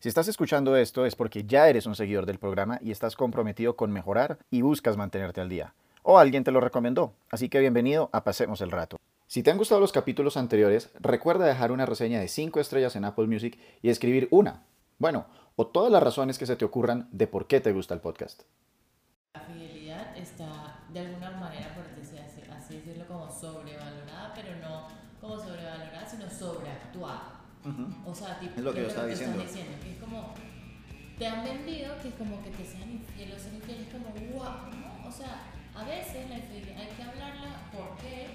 Si estás escuchando esto es porque ya eres un seguidor del programa y estás comprometido con mejorar y buscas mantenerte al día. O alguien te lo recomendó, así que bienvenido a Pasemos el Rato. Si te han gustado los capítulos anteriores, recuerda dejar una reseña de 5 estrellas en Apple Music y escribir una, bueno, o todas las razones que se te ocurran de por qué te gusta el podcast. La fidelidad está de alguna manera, O sea, tipo, Es lo que yo es estaba que diciendo. diciendo, que es como, te han vendido que es como que te sean infiel o ser infiel, es como, wow, ¿no? O sea, a veces la infidelidad hay que hablarla, ¿por qué?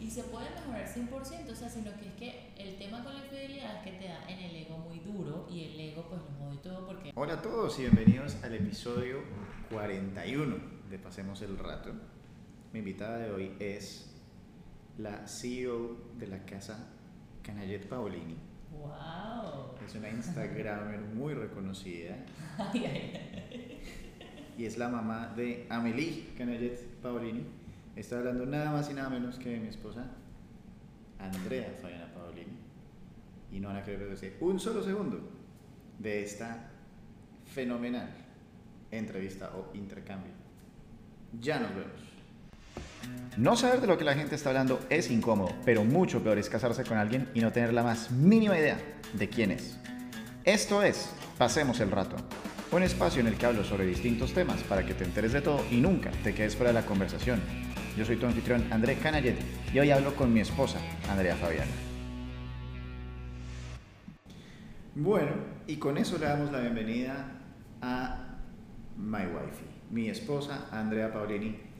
Y se puede mejorar 100%, o sea, sino que es que el tema con la infidelidad es que te da en el ego muy duro y el ego pues lo jode todo porque Hola a todos y bienvenidos al episodio 41 de Pasemos el Rato. Mi invitada de hoy es la CEO de la casa Canallet Paolini. Wow. Es una Instagramer muy reconocida Ay, ay, ay. y es la mamá de Amelie Canallet Paolini. Está hablando nada más y nada menos que de mi esposa Andrea Fabiana Paolini. Y no van a querer decir un solo segundo de esta fenomenal entrevista o intercambio. Ya nos vemos. No saber de lo que la gente está hablando es incómodo, pero mucho peor es casarse con alguien y no tener la más mínima idea de quién es. Esto es Pasemos el Rato, un espacio en el que hablo sobre distintos temas para que te enteres de todo y nunca te quedes fuera de la conversación. Yo soy tu anfitrión André Canallet y hoy hablo con mi esposa, Andrea Fabiana. Bueno, y con eso le damos la bienvenida a My Wifey, mi esposa Andrea Paolini.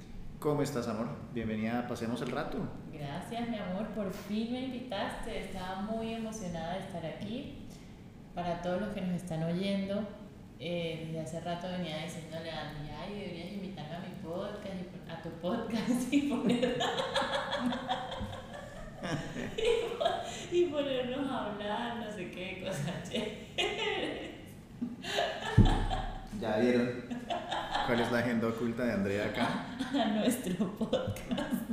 ¿Cómo estás, amor? Bienvenida Pasemos el Rato. Gracias, mi amor, por fin me invitaste. Estaba muy emocionada de estar aquí. Para todos los que nos están oyendo, eh, desde hace rato venía diciéndole a Andy, ay, deberías invitarme a mi podcast, a tu podcast y, poner- y, pon- y ponernos a hablar, no sé qué, cosas chéveres. ¿Ya vieron cuál es la agenda oculta de Andrea acá? a nuestro podcast.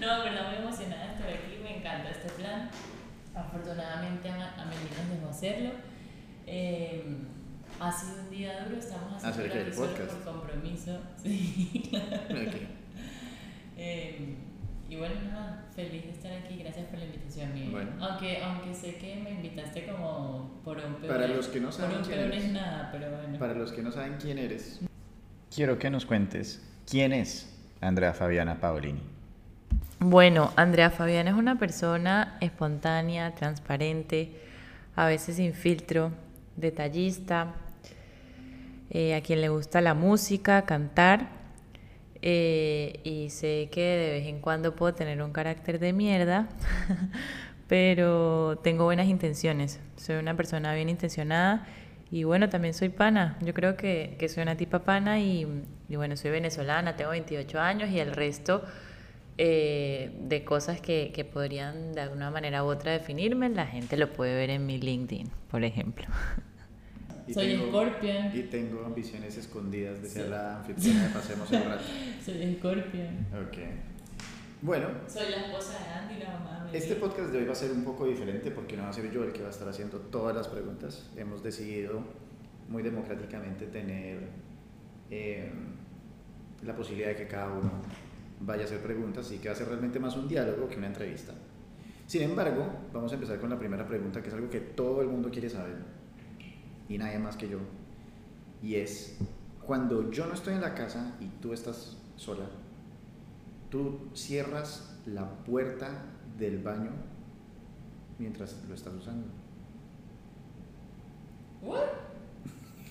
no, verdad muy emocionada de estar aquí, me encanta este plan. Afortunadamente a, a Meli nos dejó hacerlo. Eh, ha sido un día duro, estamos haciendo el podcast. por compromiso. Sí. Eh, y bueno, nada, feliz de estar aquí, gracias por la invitación, Miguel. Bueno. Aunque, aunque sé que me invitaste como por un peor, Para los que no por saben un quién eres. es nada, pero bueno. Para los que no saben quién eres, quiero que nos cuentes quién es Andrea Fabiana Paolini. Bueno, Andrea Fabiana es una persona espontánea, transparente, a veces sin filtro, detallista, eh, a quien le gusta la música, cantar, eh, y sé que de vez en cuando puedo tener un carácter de mierda, pero tengo buenas intenciones, soy una persona bien intencionada y bueno, también soy pana, yo creo que, que soy una tipa pana y, y bueno, soy venezolana, tengo 28 años y el resto eh, de cosas que, que podrían de alguna manera u otra definirme, la gente lo puede ver en mi LinkedIn, por ejemplo. Y Soy tengo- Scorpion. Y tengo ambiciones escondidas de ser Sí. la anfitriona Pasemos el Rato. Soy Scorpion. Ok. Bueno, Soy la esposa de Andy, la mamá de este podcast de hoy va a ser un poco diferente porque no va a ser yo el que va a estar haciendo todas las preguntas. Hemos decidido muy democráticamente tener eh, la posibilidad de que cada uno vaya a hacer preguntas y que va a ser realmente más un diálogo que una entrevista. Sin embargo, vamos a empezar con la primera pregunta, que es algo que todo el mundo quiere saber y nadie más que yo. Y es, cuando yo no estoy en la casa y tú estás sola, tú cierras la puerta del baño mientras lo estás usando. ¿What?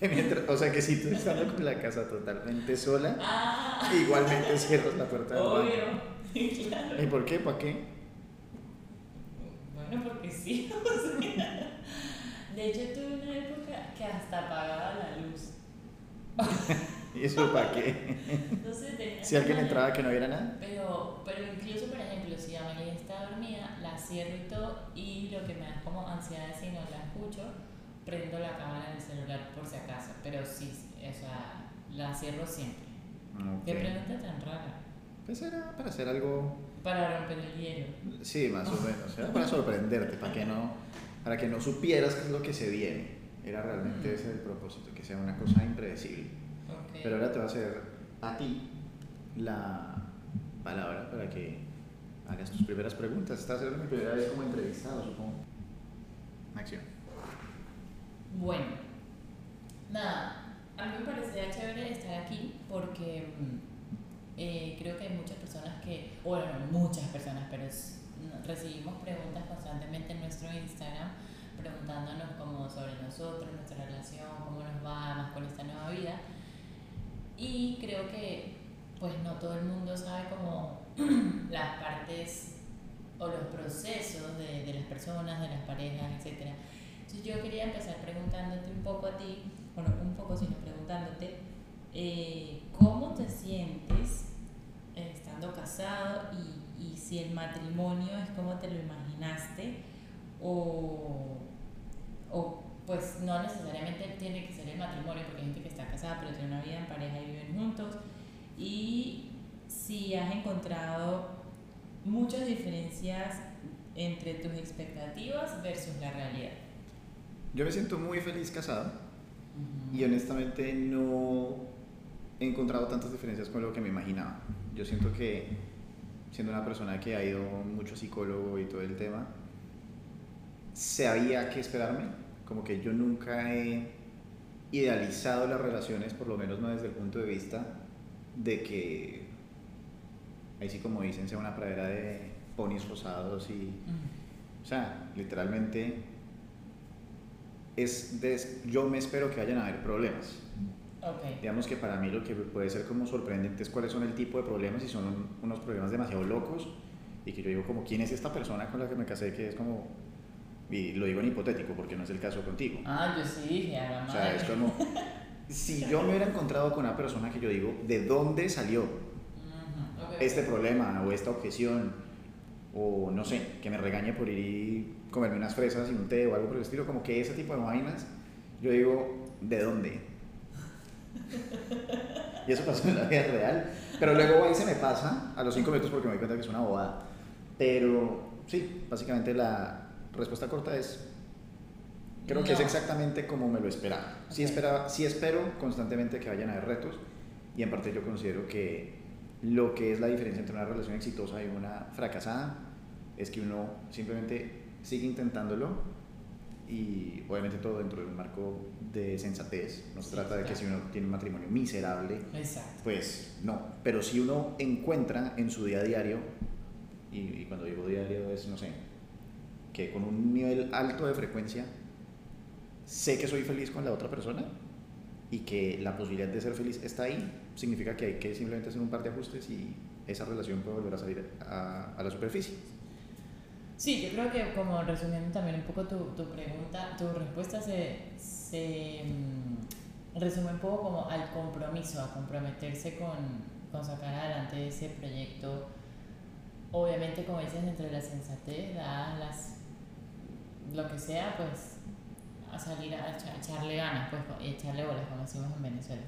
Mientras- o sea que si tú estás con la casa totalmente sola, Ah, igualmente cierras la puerta del baño. claro. ¿Y por qué? ¿Para qué? Bueno, porque sí. o sea. De hecho, tuve una época que hasta apagaba la luz. ¿Y eso para qué? Entonces tenía Si alguien entraba que no viera nada. Pero, pero incluso, por ejemplo, si Amelia está dormida, la cierro y todo, y lo que me da como ansiedad si no la escucho, prendo la cámara del celular por si acaso. Pero sí, o sea, la cierro siempre. Qué Ok. pregunta tan rara. Pues era para hacer algo, Para romper el hielo. sí, más o menos. Era para sorprenderte, para que no para que no supieras qué es lo que se viene. Era realmente Mm. ese el propósito, que sea una cosa impredecible. Ok. Pero ahora te va a hacer a ti la palabra para que hagas tus primeras preguntas. Esta va a ser mi primera vez como entrevistado, supongo. Acción. Bueno, nada, a mí me parecía chévere estar aquí porque mm, eh, creo que hay muchas personas que, bueno, no muchas personas, pero es- recibimos preguntas constantemente en nuestro Instagram preguntándonos como sobre nosotros, nuestra relación, cómo nos va más con esta nueva vida. Y creo que pues no todo el mundo sabe como las partes o los procesos de, de las personas, de las parejas, etc. Entonces yo quería empezar preguntándote un poco a ti, bueno, un poco sino preguntándote, eh, ¿cómo te sientes estando casado y, y si el matrimonio es como te lo imaginaste o, o pues no necesariamente tiene que ser el matrimonio porque hay gente que está casada pero tiene una vida en pareja y viven juntos y si has encontrado muchas diferencias entre tus expectativas versus la realidad. Yo me siento muy feliz casado y honestamente no he encontrado tantas diferencias con lo que me imaginaba. Yo siento que siendo una persona que ha ido mucho psicólogo y todo el tema, sabía qué esperarme, como que yo nunca he idealizado las relaciones, por lo menos no desde el punto de vista de que, ahí sí como dicen, sea una pradera de ponis rosados y, o sea, literalmente es de- yo me espero que vayan a haber problemas. Ok. Digamos que para mí lo que puede ser como sorprendente es cuáles son el tipo de problemas y son un- unos problemas demasiado locos y que yo digo como quién es esta persona con la que me casé que es como y lo digo en hipotético porque no es el caso contigo. Ah, yo sí dije, a la O sea, es madre. como si yo me hubiera encontrado con una persona que yo digo, ¿de dónde salió Ujú, ok, este ok. problema o esta objeción? O no sé, que me regañe por ir y comerme unas fresas y un té o algo por el estilo, como que ese tipo de vainas, yo digo, ¿de dónde? Y eso pasó en la vida real. Pero luego ahí se me pasa a los cinco minutos porque me doy cuenta que es una bobada. Pero sí, básicamente la respuesta corta es, creo que es No. exactamente como me lo esperaba. Sí, Ok. esperaba, sí espero constantemente que vayan a haber retos y en parte yo considero que lo que es la diferencia entre una relación exitosa y una fracasada es que uno simplemente sigue intentándolo y obviamente todo dentro de un marco de sensatez. No se Sí, trata de que si uno tiene un matrimonio miserable, Exacto. pues no. Pero si uno encuentra en su día a diario, y, y cuando digo diario es, no sé, que con un nivel alto de frecuencia, sé que soy feliz con la otra persona y que la posibilidad de ser feliz está ahí, significa que hay que simplemente hacer un par de ajustes y esa relación puede volver a salir a, a la superficie. Sí, yo creo que como resumiendo también un poco tu, tu pregunta, tu respuesta se, se mm, resume un poco como al compromiso, a comprometerse con, con sacar adelante ese proyecto. Obviamente, como dices, entre la sensatez, las, lo que sea, pues a salir a echa- echarle ganas, pues echarle bolas, como decimos en Venezuela.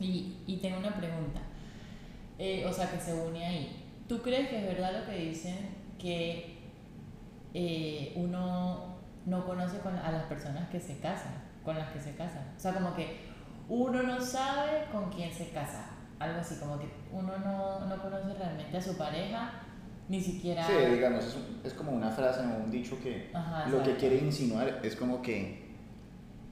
Y, y tengo una pregunta, eh, o sea, que se une ahí. ¿Tú crees que es verdad lo que dicen que eh, uno no conoce con, a las personas que se casan, con las que se casan? O sea, como que uno no sabe con quién se casa. Algo así, como que uno no, no conoce realmente a su pareja, ni siquiera... Sí, digamos, es, es como una frase o un dicho que Ajá, lo que quiere insinuar es como que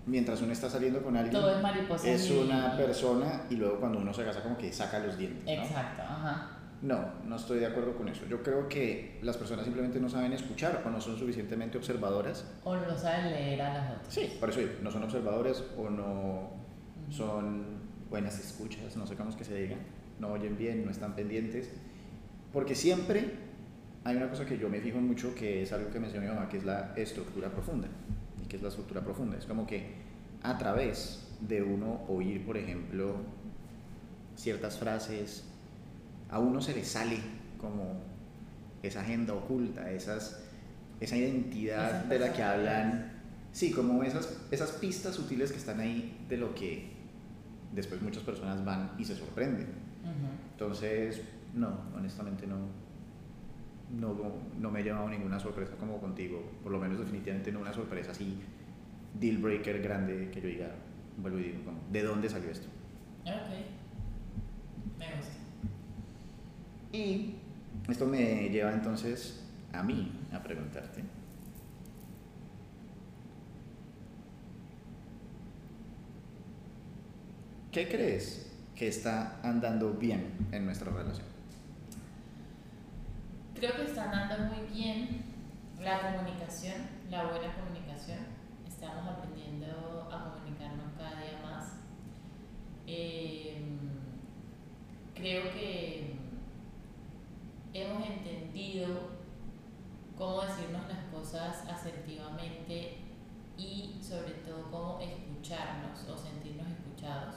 mientras uno está saliendo con alguien, Todo es mariposa. es y- una persona y luego cuando uno se casa como que saca los dientes. ¿no? Exacto, ajá. No, no estoy de acuerdo con eso. Yo creo que las personas simplemente no saben escuchar o no son suficientemente observadoras. O no saben leer a las otras. Sí, por eso digo, no son observadoras o no son buenas escuchas, no sé cómo es que se diga, no oyen bien, no están pendientes. Porque siempre hay una cosa que yo me fijo mucho que es algo que mencionó mi mamá, que es la estructura profunda. ¿Y qué es la estructura profunda? Es como que a través de uno oír, por ejemplo, ciertas frases, a uno se le sale como esa agenda oculta, esas, esa identidad de la que hablan, sí, como esas, esas pistas sutiles que están ahí de lo que después muchas personas van y se sorprenden. Entonces, no, honestamente no. no, no me he llevado ninguna sorpresa como contigo, por lo menos definitivamente no una sorpresa así, deal breaker grande que yo diga, vuelvo y digo, como, ¿de dónde salió esto? Ok, me gusta. Y esto me lleva entonces a mí a preguntarte. ¿Qué crees que está andando bien en nuestra relación? Creo que está andando muy bien la comunicación, la buena comunicación. Estamos aprendiendo a comunicarnos cada día más. Eh, creo que hemos entendido cómo decirnos las cosas asertivamente y sobre todo cómo escucharnos o sentirnos escuchados.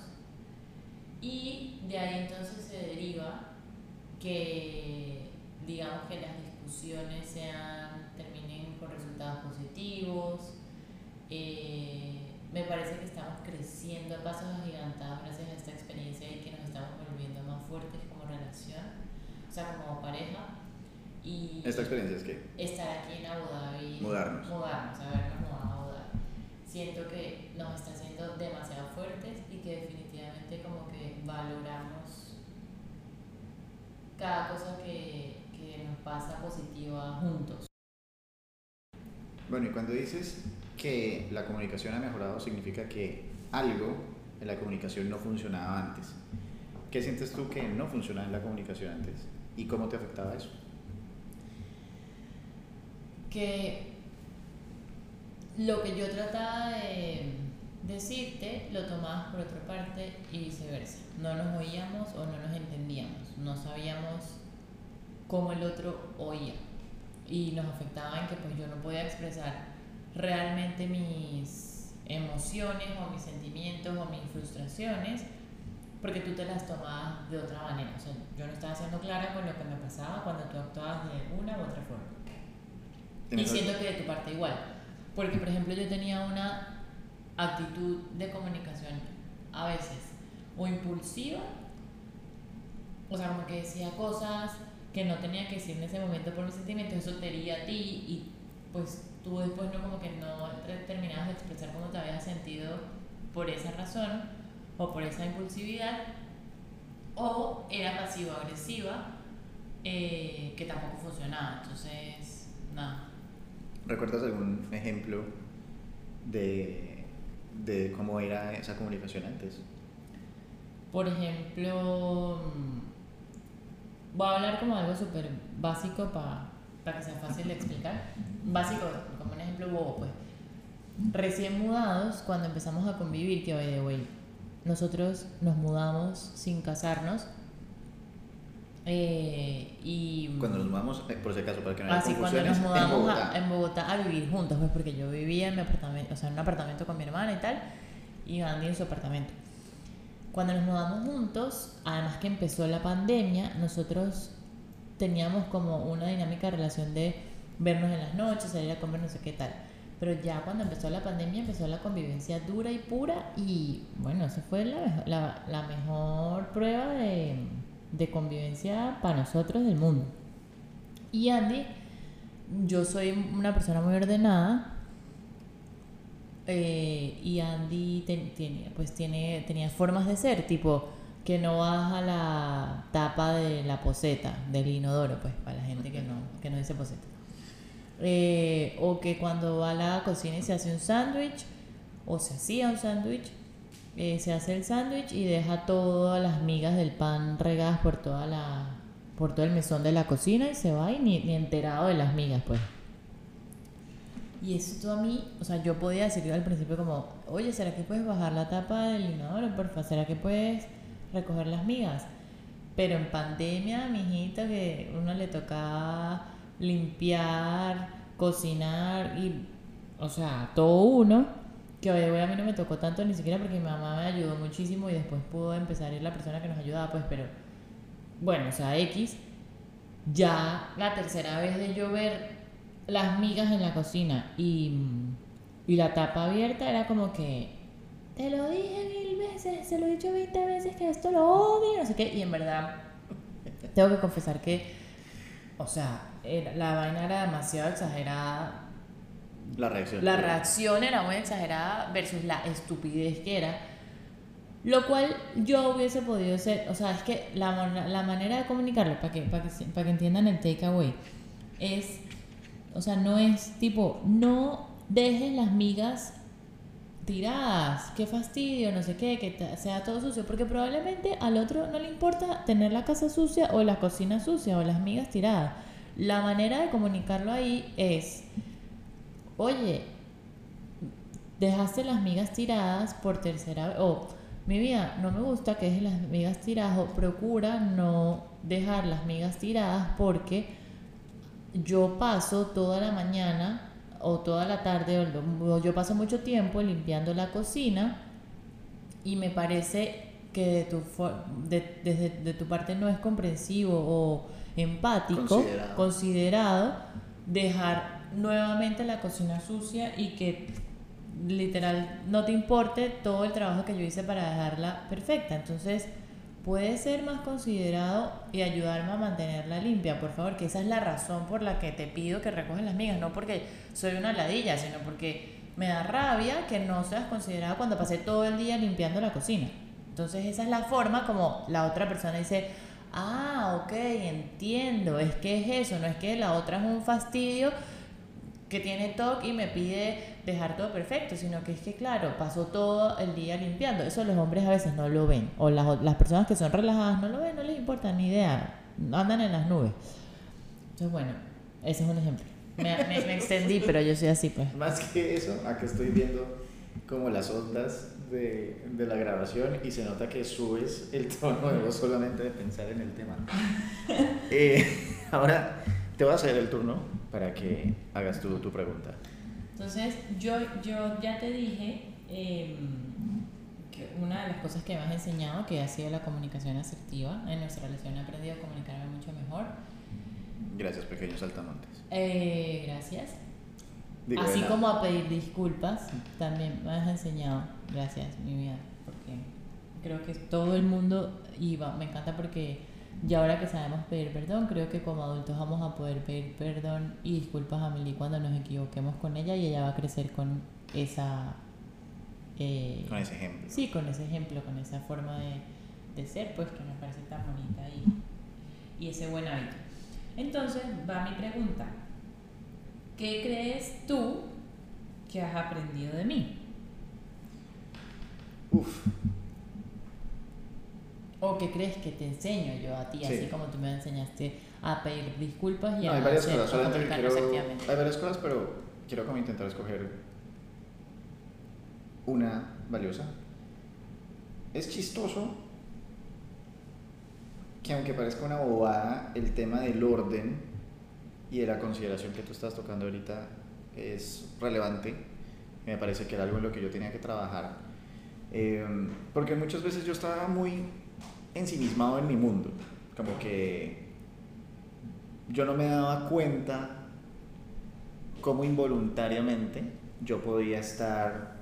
Y de ahí entonces se deriva que digamos que las discusiones sean, terminen con resultados positivos. Eh, me parece que estamos creciendo a pasos agigantados gracias a esta experiencia y que nos estamos volviendo más fuertes como relación, o sea, como pareja. Y ¿Esta experiencia es qué? Estar aquí en Abu Dhabi. Mudarnos. Mudarnos, habernos mudado a Abu Dhabi. Siento que nos está haciendo demasiado fuertes y que definitivamente como que valoramos cada cosa que, que nos pasa positiva juntos. Bueno, y cuando dices que la comunicación ha mejorado, significa que algo en la comunicación no funcionaba antes. ¿Qué sientes tú que no funcionaba en la comunicación antes? ¿Y cómo te afectaba eso? Que lo que yo trataba de decirte lo tomabas por otra parte y viceversa. No nos oíamos o no nos entendíamos. No sabíamos cómo el otro oía. Y nos afectaba en que pues yo no podía expresar realmente mis emociones o mis sentimientos o mis frustraciones porque tú te las tomabas de otra manera. O sea, yo no estaba siendo clara con lo que me pasaba cuando tú actuabas de una u otra forma. Y ¿Tienes siento que de tu parte igual. Porque, por ejemplo, yo tenía una actitud de comunicación a veces o impulsiva, o sea, como que decía cosas que no tenía que decir en ese momento por mis sentimientos, eso te hería a ti y pues tú después no como que no te- terminabas de expresar cómo te habías sentido por esa razón o por esa impulsividad o era pasivo-agresiva eh, que tampoco funcionaba, entonces nada. ¿Recuerdas algún ejemplo de, de cómo era esa comunicación antes? Por ejemplo, mm, voy a hablar como algo súper básico para que sea fácil de explicar. Básico, como un ejemplo bobo, pues. Recién mudados, cuando empezamos a convivir, que by the way, nosotros nos mudamos sin casarnos. eh, y Cuando nos mudamos, eh, por si acaso, para que no haya Así cuando confusiones, nos mudamos en a- Bogotá. en Bogotá a vivir juntos, pues porque yo vivía en mi apartamento, o sea, en un apartamento con mi hermana y tal, y Andy en su apartamento. Cuando nos mudamos juntos, además que empezó la pandemia, nosotros teníamos como una dinámica de relación de vernos en las noches, salir a comer, no sé qué tal. Pero ya cuando empezó la pandemia, empezó la convivencia dura y pura, y bueno, eso fue la, la, mejor prueba de, de convivencia para nosotros del mundo. Y Andy, yo soy una persona muy ordenada. eh, y Andy ten- pues tiene, tenía formas de ser, tipo que no baja la tapa de la poseta del inodoro, pues para la gente que no, que no dice poseta. Eh, o que cuando va a la cocina y se hace un sándwich, o se hacía un sándwich, eh, se hace el sándwich y deja todas las migas del pan regadas por toda la por todo el mesón de la cocina y se va y ni, ni enterado de las migas pues. Y esto a mí o sea yo podía decir al principio como oye será que puedes bajar la tapa del inodoro porfa será que puedes recoger las migas pero en pandemia mijito que uno le tocaba limpiar cocinar y o sea todo uno que hoy a mí no me tocó tanto ni siquiera porque mi mamá me ayudó muchísimo y después pudo empezar a ir la persona que nos ayudaba, pues, pero bueno, o sea, X, ya la tercera vez de yo ver las migas en la cocina y, y la tapa abierta era como que, te lo dije mil veces, se lo he dicho 20 veces que esto lo odio, no sé qué, y en verdad tengo que confesar que, o sea, era- la vaina era demasiado exagerada. La reacción. La reacción era muy exagerada versus la estupidez que era. Lo cual yo hubiese podido ser, o sea, es que la, la manera de comunicarlo, para que, para, que, para que entiendan el takeaway, es, o sea, no es tipo, no dejes las migas tiradas, qué fastidio, no sé qué, que sea todo sucio, porque probablemente al otro no le importa tener la casa sucia o la cocina sucia o las migas tiradas. La manera de comunicarlo ahí es, oye, dejaste las migas tiradas por tercera vez, o mi vida, no me gusta que dejes las migas tiradas, o procura no dejar las migas tiradas porque yo paso toda la mañana o toda la tarde, o yo paso mucho tiempo limpiando la cocina y me parece que de tu, de, desde de tu parte no es comprensivo o empático, Considerado. considerado dejar nuevamente la cocina sucia y que literal no te importe todo el trabajo que yo hice para dejarla perfecta. Entonces, puedes ser más considerado y ayudarme a mantenerla limpia, por favor, que esa es la razón por la que te pido que recoges las migas, no porque soy una ladilla, sino porque me da rabia que no seas considerado cuando pasé todo el día limpiando la cocina. Entonces, esa es la forma como la otra persona dice, ah, ok, entiendo, es que es eso, no es que la otra es un fastidio que tiene TOC y me pide dejar todo perfecto, sino que es que, claro, pasó todo el día limpiando. Eso los hombres a veces no lo ven. O las, las personas que son relajadas no lo ven, no les importa ni idea. Andan en las nubes. Entonces, bueno, ese es un ejemplo. Me, me- me extendí, pero yo soy así, pues. Más que eso, acá estoy viendo como las ondas de, de la grabación y se nota que subes el tono de voz solamente de pensar en el tema. Eh, ahora te voy a hacer el turno para que hagas tu, tu pregunta. Entonces, yo, yo ya te dije eh, que una de las cosas que me has enseñado, que ha sido la comunicación asertiva. En nuestra relación he aprendido a comunicarme mucho mejor. Gracias, pequeños saltamontes. Eh, gracias. Digo, Así como a pedir disculpas, también me has enseñado. Gracias, mi vida. Porque creo que todo el mundo iba. Me encanta porque ya ahora que sabemos pedir perdón, creo que como adultos vamos a poder pedir perdón y disculpas a Meli cuando nos equivoquemos con ella y ella va a crecer con esa. eh, Con ese ejemplo. Sí, con ese ejemplo, con esa forma de, de ser, pues que me parece tan bonita y, y ese buen hábito. Entonces, va mi pregunta. ¿Qué crees tú que has aprendido de mí? Uf, ¿O qué crees que te enseño yo a ti, Sí. así como tú me enseñaste a pedir disculpas y no, a hay varias cosas, solamente quiero, hay varias cosas, pero quiero como intentar escoger una valiosa. Es chistoso que aunque parezca una bobada, el tema del orden y de la consideración que tú estás tocando ahorita es relevante. Me parece que era algo en lo que yo tenía que trabajar. Eh, porque muchas veces yo estaba muy ensimismado en mi mundo. Como que yo no me daba cuenta cómo involuntariamente yo podía estar,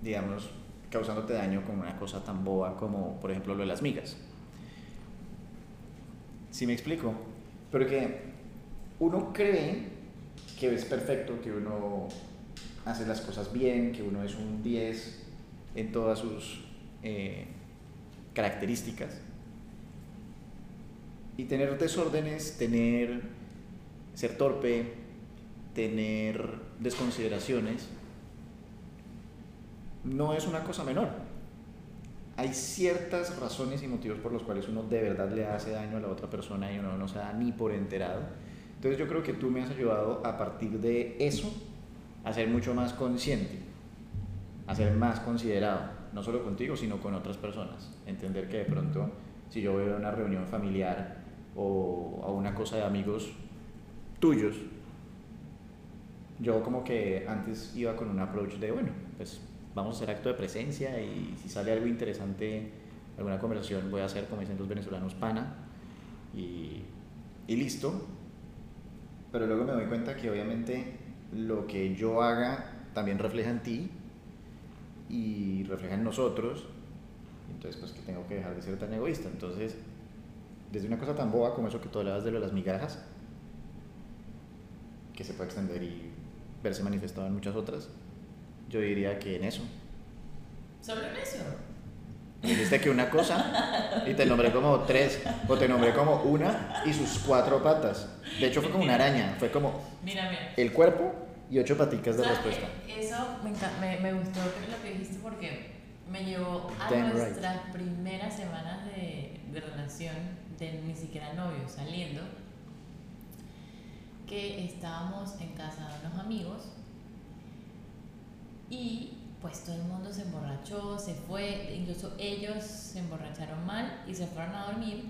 digamos, causándote daño con una cosa tan boba como, por ejemplo, lo de las migas. ¿Sí me explico? Porque uno cree que es perfecto, que uno hace las cosas bien, que uno es un 10 en todas sus eh, características. Y tener desórdenes, tener ser torpe, tener desconsideraciones, no es una cosa menor. Hay ciertas razones y motivos por los cuales uno de verdad le hace daño a la otra persona y uno no se da ni por enterado. Entonces yo creo que tú me has ayudado a partir de eso a ser mucho más consciente, a ser más considerado, no solo contigo, sino con otras personas. Entender que de pronto, si yo veo una reunión familiar o a una cosa de amigos tuyos, yo como que antes iba con un approach de, bueno, pues vamos a hacer acto de presencia y si sale algo interesante, alguna conversación, voy a hacer, como dicen los venezolanos, pana y, y listo. Pero luego me doy cuenta que obviamente lo que yo haga también refleja en ti y refleja en nosotros. Entonces, pues que tengo que dejar de ser tan egoísta. Entonces, desde una cosa tan boba como eso que tú hablabas de lo de las migajas, que se puede extender y verse manifestado en muchas otras, yo diría que en eso. ¿Solo en eso? Dijiste que una cosa y te nombré como tres, o te nombré como una y sus cuatro patas. De hecho, fue como una araña, fue como Mira, mira. el cuerpo y ocho paticas de ¿Sabes respuesta. Eso me, me, me gustó lo que dijiste porque me llevó a Damn right. nuestras primeras semanas de, de relación, de ni siquiera novio, saliendo, que estábamos en casa de unos amigos y pues todo el mundo se emborrachó, se fue, incluso ellos se emborracharon mal y se fueron a dormir.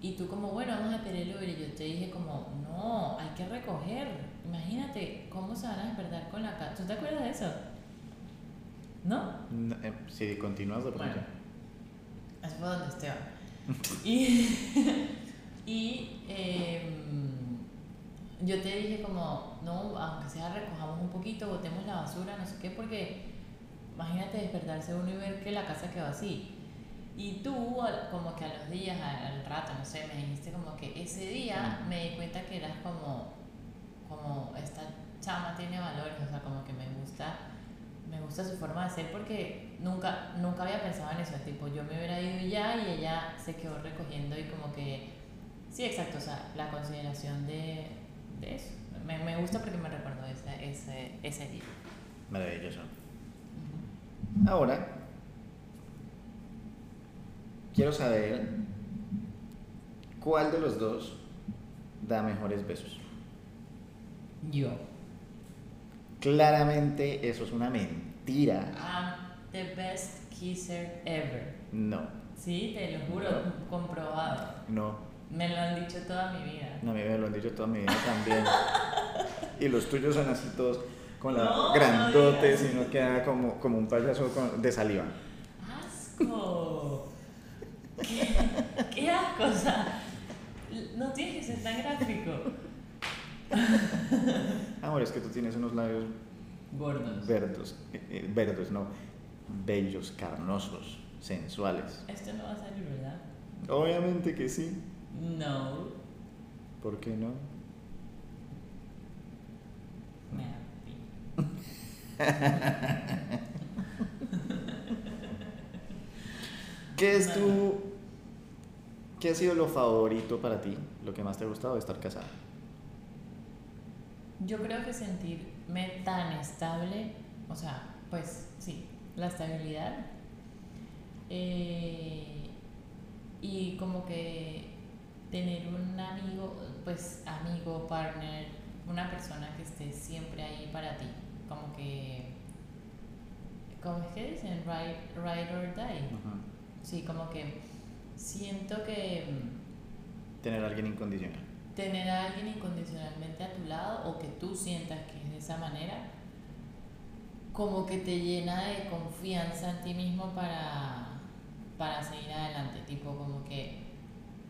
Y tú como, bueno, vamos a el Uber. Y yo te dije como, no, hay que recoger. Imagínate cómo se van a despertar con la casa. ¿Tú te acuerdas de eso? ¿No? No, eh, Si continúas de pronto. Bueno. Fue donde Esteban. Y, y em, yo te dije como, no, aunque sea recojamos un poquito, botemos la basura, no sé qué, porque imagínate despertarse uno y ver que la casa quedó así. Y tú, como que a los días, al, rato, no sé, me dijiste como que ese día me di cuenta que eras como, como esta chama tiene valores, o sea, como que me gusta, me gusta su forma de ser porque nunca, nunca había pensado en eso, tipo, yo me hubiera ido ya y ella se quedó recogiendo y como que, sí, exacto, o sea, la consideración de, de eso. Me, me gusta porque me recuerdo ese, ese, ese día. Maravilloso. Ahora, quiero saber cuál de los dos da mejores besos. Yo. Claramente eso es una mentira. I'm the best kisser ever. No, Sí, te lo juro, comprobado. no, Me lo han dicho toda mi vida. no, a mí me lo han dicho toda mi vida también. y los tuyos son así todos con la No, y no queda como, como un payaso de saliva. ¡Asco! ¿Qué, qué asco? O sea, no tienes que ser tan gráfico. Amor, es que tú tienes unos labios Gordos. verdes, eh, eh, verdes, no, bellos, carnosos, sensuales. Esto no va a salir, ¿verdad? Obviamente que sí. No. ¿Por qué no? Me ¿Qué es tu... ¿Qué ha sido lo favorito para ti? Lo que más te ha gustado de estar casada. Yo creo que sentirme tan estable, o sea, pues sí, la estabilidad. eh, y como que tener un amigo, pues amigo, partner, una persona que esté siempre ahí para ti. Como que, ¿cómo es que dicen? Ride, ride or die. Sí, como que siento que mm, Tener a alguien incondicional. tener a alguien incondicionalmente a tu lado o que tú sientas que es de esa manera, como que te llena de confianza en ti mismo para, para seguir adelante. Tipo, como que,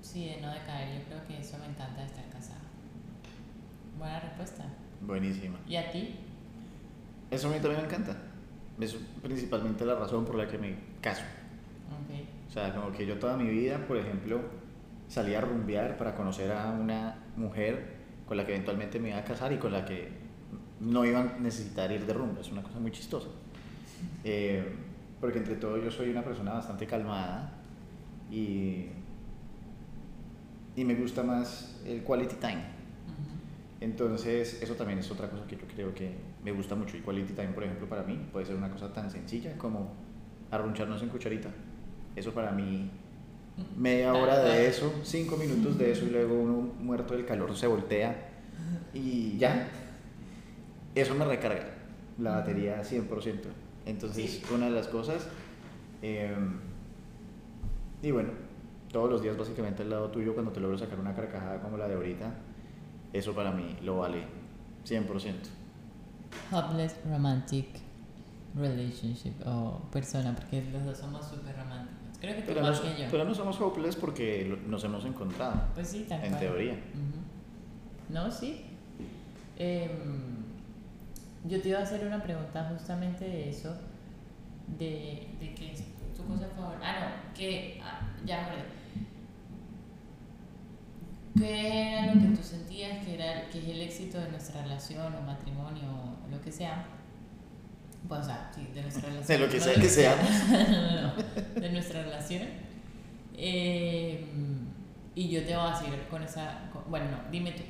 sí, de no decaer. Yo creo que eso me encanta de estar casada. Buena respuesta. Buenísima. ¿Y a ti? Eso a mí también me encanta. Es principalmente la razón por la que me caso. Ok. O sea, como que yo toda mi vida, por ejemplo, salí a rumbear para conocer a una mujer con la que eventualmente me iba a casar y con la que no iba a necesitar ir de rumba. Es una cosa muy chistosa. Eh, porque entre todo yo soy una persona bastante calmada y, y me gusta más el quality time. Entonces, eso también es otra cosa que yo creo que me gusta mucho. Y quality time, por ejemplo, para mí puede ser una cosa tan sencilla como arruncharnos en cucharita. Eso para mí, media Tal hora de eso, cinco minutos de eso y luego uno muerto del calor se voltea y ya. Eso me recarga la batería 100%. Entonces, Sí. una de las cosas... eh, y bueno, todos los días básicamente al lado tuyo cuando te logro sacar una carcajada como la de ahorita, eso para mí lo vale 100%. Hopeless romantic relationship o persona, porque los dos somos súper románticos. Creo que tú Pero no, más que yo. pero no somos hopeless porque nos hemos encontrado, Pues sí, tal en cual. teoría. No, sí. Em, yo te iba a hacer una pregunta justamente de eso, de, de que es tu cosa favorita. Ah, no, que ah, ya acordé. ¿qué era lo que tú sentías que, era, que es el éxito de nuestra relación o matrimonio o lo que sea? Pues, o sea, sí, de nuestra relación. De lo que sea que sea. no, de nuestra relación. Eh, y yo te voy a decir con esa. bueno, no, dime tú.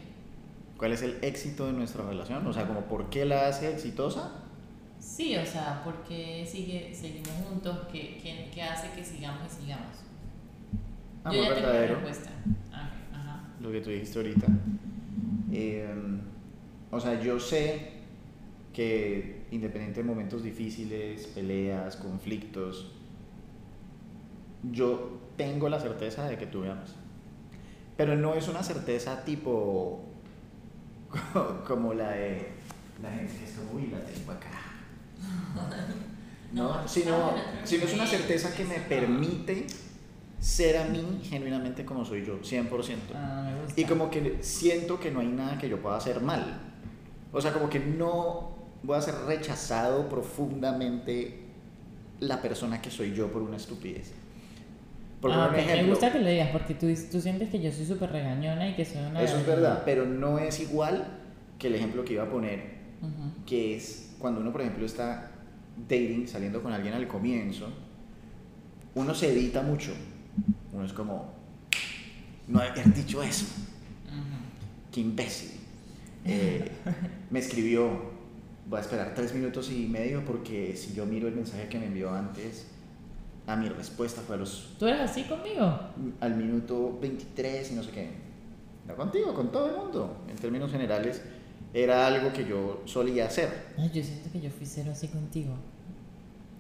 ¿Cuál es el éxito de nuestra relación? O sea, como por qué la hace exitosa. Sí, o sea, ¿por qué sigue, seguimos juntos? ¿Qué, qué, qué hace que sigamos y sigamos? Amor yo ya verdadero. tengo la respuesta. Ah, ajá. Lo que tú dijiste ahorita. Eh, o sea, yo sé que independiente de momentos difíciles, peleas, conflictos, yo tengo la certeza de que tú me amas. Pero no es una certeza tipo como la de la gente que está uy, la tengo acá. No, No, sino, sino es una certeza que me permite ser a mí genuinamente como soy yo, 100%. Ah. Y como que siento que no hay nada que yo pueda hacer mal. O sea, como que no voy a ser rechazado profundamente la persona que soy yo por una estupidez. Por Ah, poner un ok, Me ejemplo, gusta que lo digas porque tú, tú sientes que yo soy súper regañona y que soy una. eso es verdad, pero no es igual que el ejemplo que iba a poner, Ujú. que es cuando uno, por ejemplo, está dating, saliendo con alguien al comienzo, uno se edita mucho. Uno es como, no haber dicho eso. Ujú. qué imbécil. Eh, me escribió, voy a esperar tres minutos y medio porque si yo miro el mensaje que me envió antes, a mi respuesta fue a los, ¿Tú eres así conmigo? al minuto 23 y no sé qué. No contigo, con todo el mundo. En términos generales, era algo que yo solía hacer. Ay, yo siento que yo fui cero así contigo.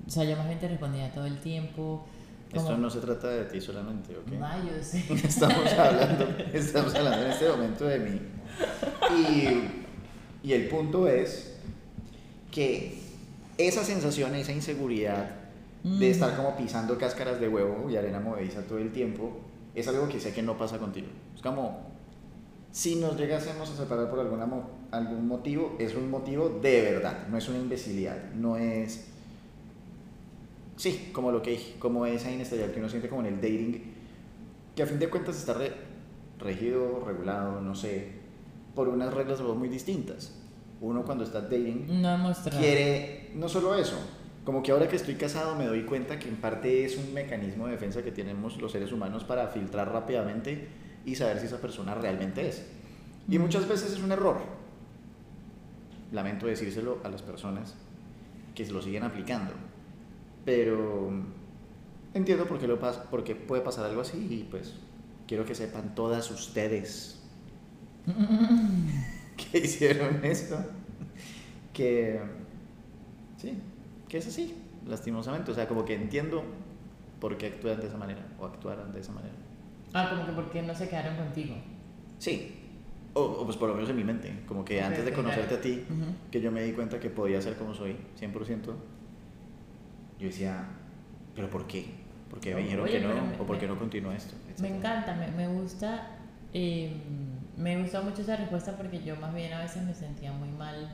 O sea, yo más bien te respondía todo el tiempo. Esto no se trata de ti solamente, ¿ok? Ay, yo sé. Estamos hablando, estamos hablando en este momento de mí. Y, y el punto es que esa sensación, esa inseguridad de Mm. estar como pisando cáscaras de huevo y arena movediza todo el tiempo, es algo que sé que no pasa contigo. Es como, si nos llegásemos a separar por alguna mo- algún motivo, es un motivo de verdad, no es una imbecilidad, no es... Sí, como lo que dije, como esa inestabilidad que uno siente como en el dating, que a fin de cuentas está re- regido, regulado, no sé, por unas reglas muy distintas. Uno cuando está dating No quiere, no solo eso, como que ahora que estoy casado me doy cuenta que en parte es un mecanismo de defensa que tenemos los seres humanos para filtrar rápidamente y saber si esa persona realmente es. Y muchas veces es un error. Lamento decírselo a las personas que se lo siguen aplicando. Pero entiendo por qué, lo por qué puede pasar algo así y pues quiero que sepan todas ustedes que hicieron eso. Que sí, que es así, lastimosamente. O sea, como que entiendo por qué actúan de esa manera o actuaron de esa manera. Ah, como que por qué no se quedaron contigo. Sí, o, o pues por lo menos en mi mente. Como que antes de conocerte claro. a ti, Ujú. que yo me di cuenta que podía ser como soy, 100%, yo decía, ¿pero por qué? ¿Por qué me Oye, dijeron que no? me- ¿O por qué me- no continúa esto? Me Etcétera. encanta, me, me gusta. eh, me gusta mucho esa respuesta porque yo más bien a veces me sentía muy mal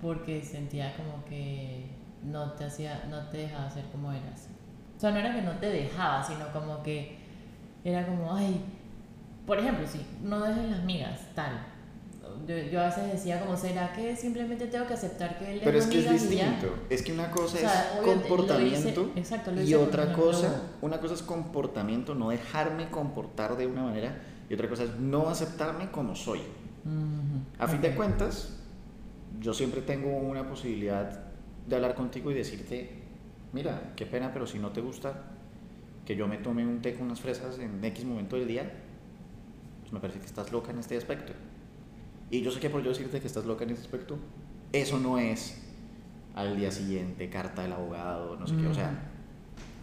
porque sentía como que no te hacía, no te dejaba ser como eras. O sea, no era que no te dejaba, sino como que era como, ay, por ejemplo, sí, no dejes las migas, tal. Yo, yo a veces decía como, ¿será que simplemente tengo que aceptar que él Pero es que es distinto. Es que una cosa O sea, es comportamiento hice- exacto, y otra cosa, una cosa es comportamiento, no dejarme comportar de una manera y otra cosa es no aceptarme como soy. A fin de cuentas, yo siempre tengo una posibilidad de hablar contigo y decirte, mira, qué pena, pero si no te gusta que yo me tome un té con unas fresas en X momento del día, pues me parece que estás loca en este aspecto. Y yo sé que por yo decirte que estás loca en este aspecto, eso no es al día siguiente, carta del abogado, no sé qué, o sea,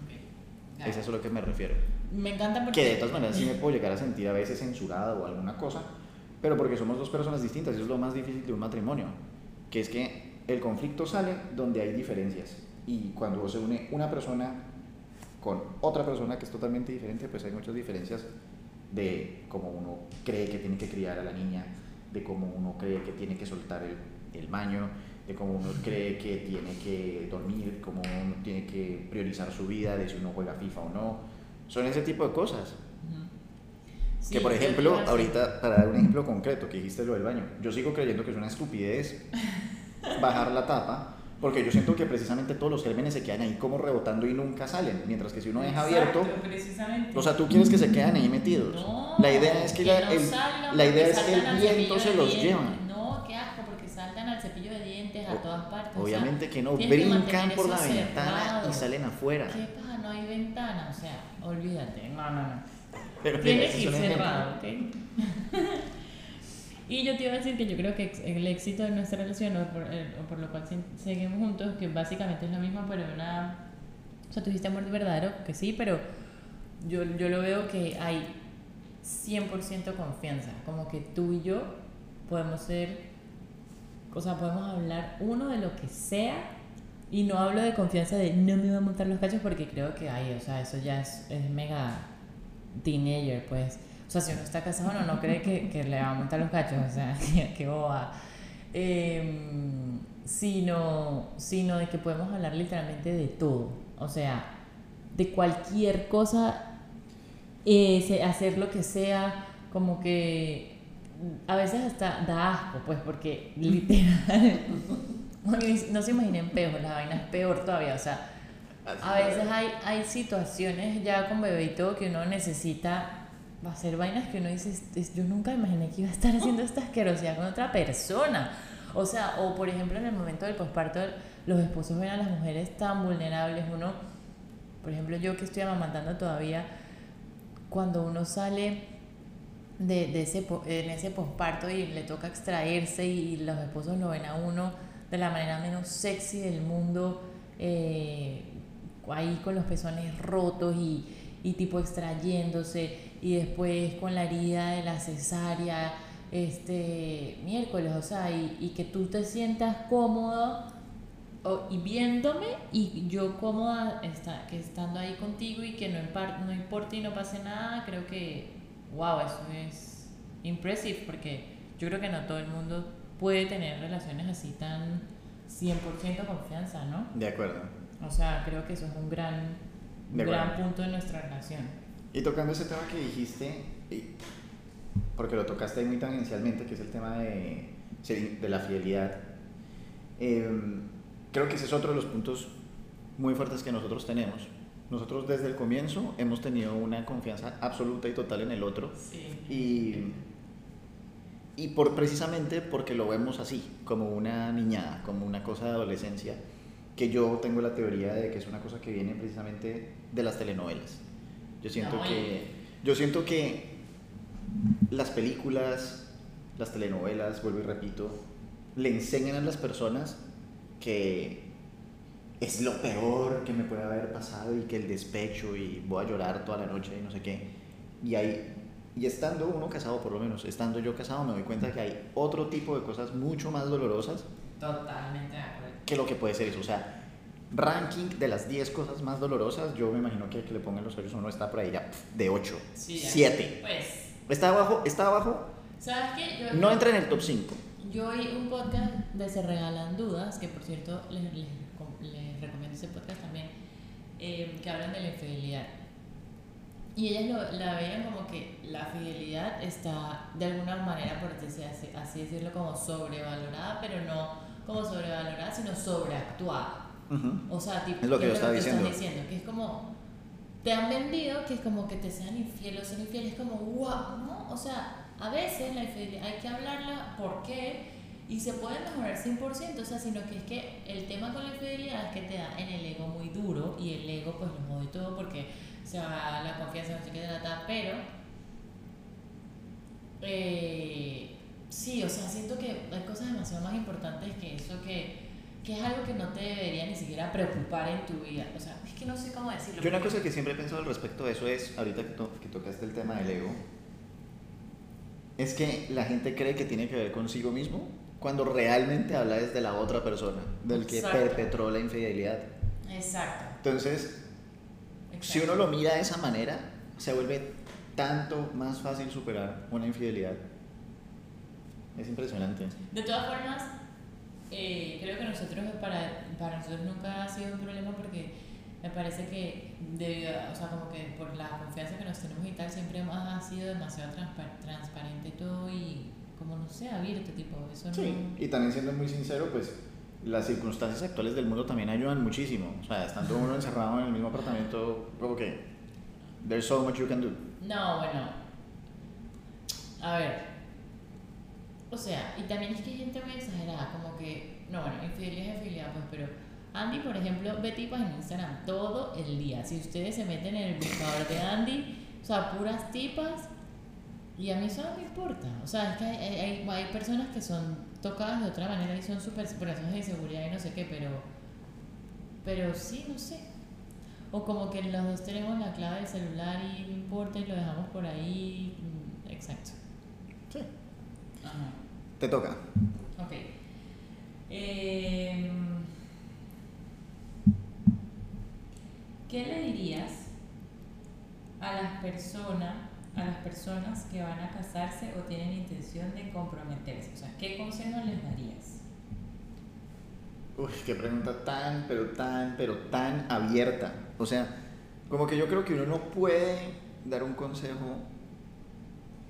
Ok. es eso a lo que me refiero. Me encanta porque... Que de todas maneras sí me puedo llegar a sentir a veces censurado o alguna cosa, pero porque somos dos personas distintas, eso es lo más difícil de un matrimonio, que es que el conflicto sale donde hay diferencias. Y cuando se une una persona con otra persona que es totalmente diferente, pues hay muchas diferencias de cómo uno cree que tiene que criar a la niña, de cómo uno cree que tiene que soltar el, el baño, de cómo uno cree que tiene que dormir, cómo uno tiene que priorizar su vida, de si uno juega FIFA o no. Son ese tipo de cosas. Sí, que por ejemplo, ahorita, para dar un ejemplo concreto, que dijiste lo del baño, yo sigo creyendo que es una estupidez bajar la tapa, porque yo siento que precisamente todos los gérmenes se quedan ahí como rebotando y nunca salen, mientras que si uno deja abierto, Exacto, precisamente. o sea, tú quieres que se queden ahí metidos. No, la idea es que, la, no el, la idea es que el viento se los lleva. No, qué asco, porque saltan al cepillo de dientes a O- todas partes. o sea, Obviamente que no, que brincan mantener por la eso ventana cerrado. y salen afuera. ¿Qué pasa? No hay ventana, o sea, olvídate. No, no, no. Pero Tiene ese que ir cerrado, ¿ok? y yo te iba a decir que yo creo que el éxito de nuestra relación, o por, eh, o por lo cual se- seguimos juntos, que básicamente es lo mismo, pero una... O sea, tuviste amor verdadero, que sí, pero yo, yo lo veo que hay 100% confianza, como que tú y yo podemos ser, o sea, podemos hablar uno de lo que sea y no hablo de confianza de no me va a montar los cachos porque creo que hay, o sea, eso ya es, es mega teenager, pues. O sea, si uno está casado, uno no cree que, que le va a montar los cachos, o sea, qué boba. Em, sino, sino de que podemos hablar literalmente de todo, o sea, de cualquier cosa, eh, hacer lo que sea, como que a veces hasta da asco, pues, porque literal, no se imaginen peor, la vaina es peor todavía, o sea, a veces hay, hay situaciones ya con bebé y todo que uno necesita hacer vainas que uno dice, "Es- yo nunca imaginé que iba a estar haciendo esta asquerosidad con otra persona. O sea, o por ejemplo en el momento del posparto, los esposos ven a las mujeres tan vulnerables, uno, por ejemplo yo que estoy amamantando todavía, cuando uno sale de, de ese, en ese posparto y le toca extraerse y los esposos lo ven a uno de la manera menos sexy del mundo, eh, ahí con los pezones rotos y, y tipo extrayéndose y después con la herida de la cesárea, este miércoles, o sea, y, y que tú te sientas cómodo o- y viéndome y yo cómoda está, que estando ahí contigo y que no, no importe y no pase nada, creo que, wow, eso es impressive porque yo creo que no todo el mundo puede tener relaciones así tan 100% confianza, ¿no? De acuerdo. O sea, creo que eso es un gran, un gran punto de nuestra relación. Y tocando ese tema que dijiste, porque lo tocaste muy tangencialmente, que es el tema de, de la fidelidad, em, creo que ese es otro de los puntos muy fuertes que nosotros tenemos. Nosotros desde el comienzo hemos tenido una confianza absoluta y total en el otro Sí. y, y por, precisamente porque lo vemos así, como una niñada, como una cosa de adolescencia, que yo tengo la teoría de que es una cosa que viene precisamente de las telenovelas. Yo siento No, que, yo siento que las películas, las telenovelas, vuelvo y repito, le enseñan a las personas que es lo peor que me puede haber pasado y que el despecho y voy a llorar toda la noche y no sé qué. Y hay y estando uno casado, por lo menos, estando yo casado, me doy cuenta que hay otro tipo de cosas mucho más dolorosas Totalmente de acuerdo. que lo que puede ser eso. O sea, ranking de las 10 cosas más dolorosas, yo me imagino que que le pongan los ojos uno está por ahí ya de 8, Sí, ya. 7. Pues, Está abajo, está abajo, ¿sabes qué? Yo, no entra en el top 5. Yo oí un podcast de Se Regalan Dudas, que por cierto les, les, les recomiendo ese podcast también, eh, que hablan de la infidelidad. Y ellas lo, la veían como que la fidelidad está de alguna manera, por decir así, así decirlo, como sobrevalorada, pero no como sobrevalorada, sino sobreactuada. O sea, tipo, Es lo que yo es estaba diciendo. diciendo, que es como, te han vendido que es como que te sean infieles o ser infieles, es como, wow, ¿no? O sea, a veces la infidelidad hay que hablarla, ¿por qué? Y se puede mejorar 100%, o sea, sino que es que el tema con la infidelidad es que te da en el ego muy duro y el ego pues lo jode todo porque se va la confianza, no sé qué trata, pero eh, sí, o sea, siento que hay cosas demasiado más importantes que eso que, que es algo que no te debería ni siquiera preocupar en tu vida. O sea, es que no sé cómo decirlo. Yo una cosa que siempre he pensado al respecto de eso es, ahorita que, to- que tocaste el tema del ego, es que la gente cree que tiene que ver consigo mismo cuando realmente habla desde la otra persona, del que Exacto. perpetró la infidelidad. Exacto. Entonces, si uno lo mira de esa manera, se vuelve tanto más fácil superar una infidelidad. Es impresionante. De todas formas, eh, creo que nosotros, para, para nosotros nunca ha sido un problema porque me parece que debido a, o sea, como que por la confianza que nos tenemos y tal, siempre hemos ha sido demasiado transpa- transparente todo y como no sé, abierto, tipo, eso Sí, no... y también siendo muy sincero, pues las circunstancias actuales del mundo también ayudan muchísimo. O sea, estando uno encerrado en el mismo apartamento, como que there's so much you can do. No, bueno. A ver. O sea, y también es que hay gente muy exagerada, como que, no, bueno, infidelidad es infidelidad, pues, pero Andy, por ejemplo, ve tipas en Instagram todo el día. Si ustedes se meten en el buscador de Andy, o sea, puras tipas, y a mí eso no me importa. O sea, es que hay, hay, hay- personas que son tocadas de otra manera y son súper, por razones de seguridad y no sé qué, pero, pero sí, no sé. O como que los dos tenemos la clave del celular y no importa y lo dejamos por ahí. mm, Exacto. Sí. Ajá. Te toca. Ok. Em, ¿Qué le dirías a las personas a las personas que van a casarse o tienen intención de comprometerse? O sea, ¿qué consejos les darías? Uy, qué pregunta tan, pero tan, pero tan abierta. O sea, como que yo creo que uno no puede dar un consejo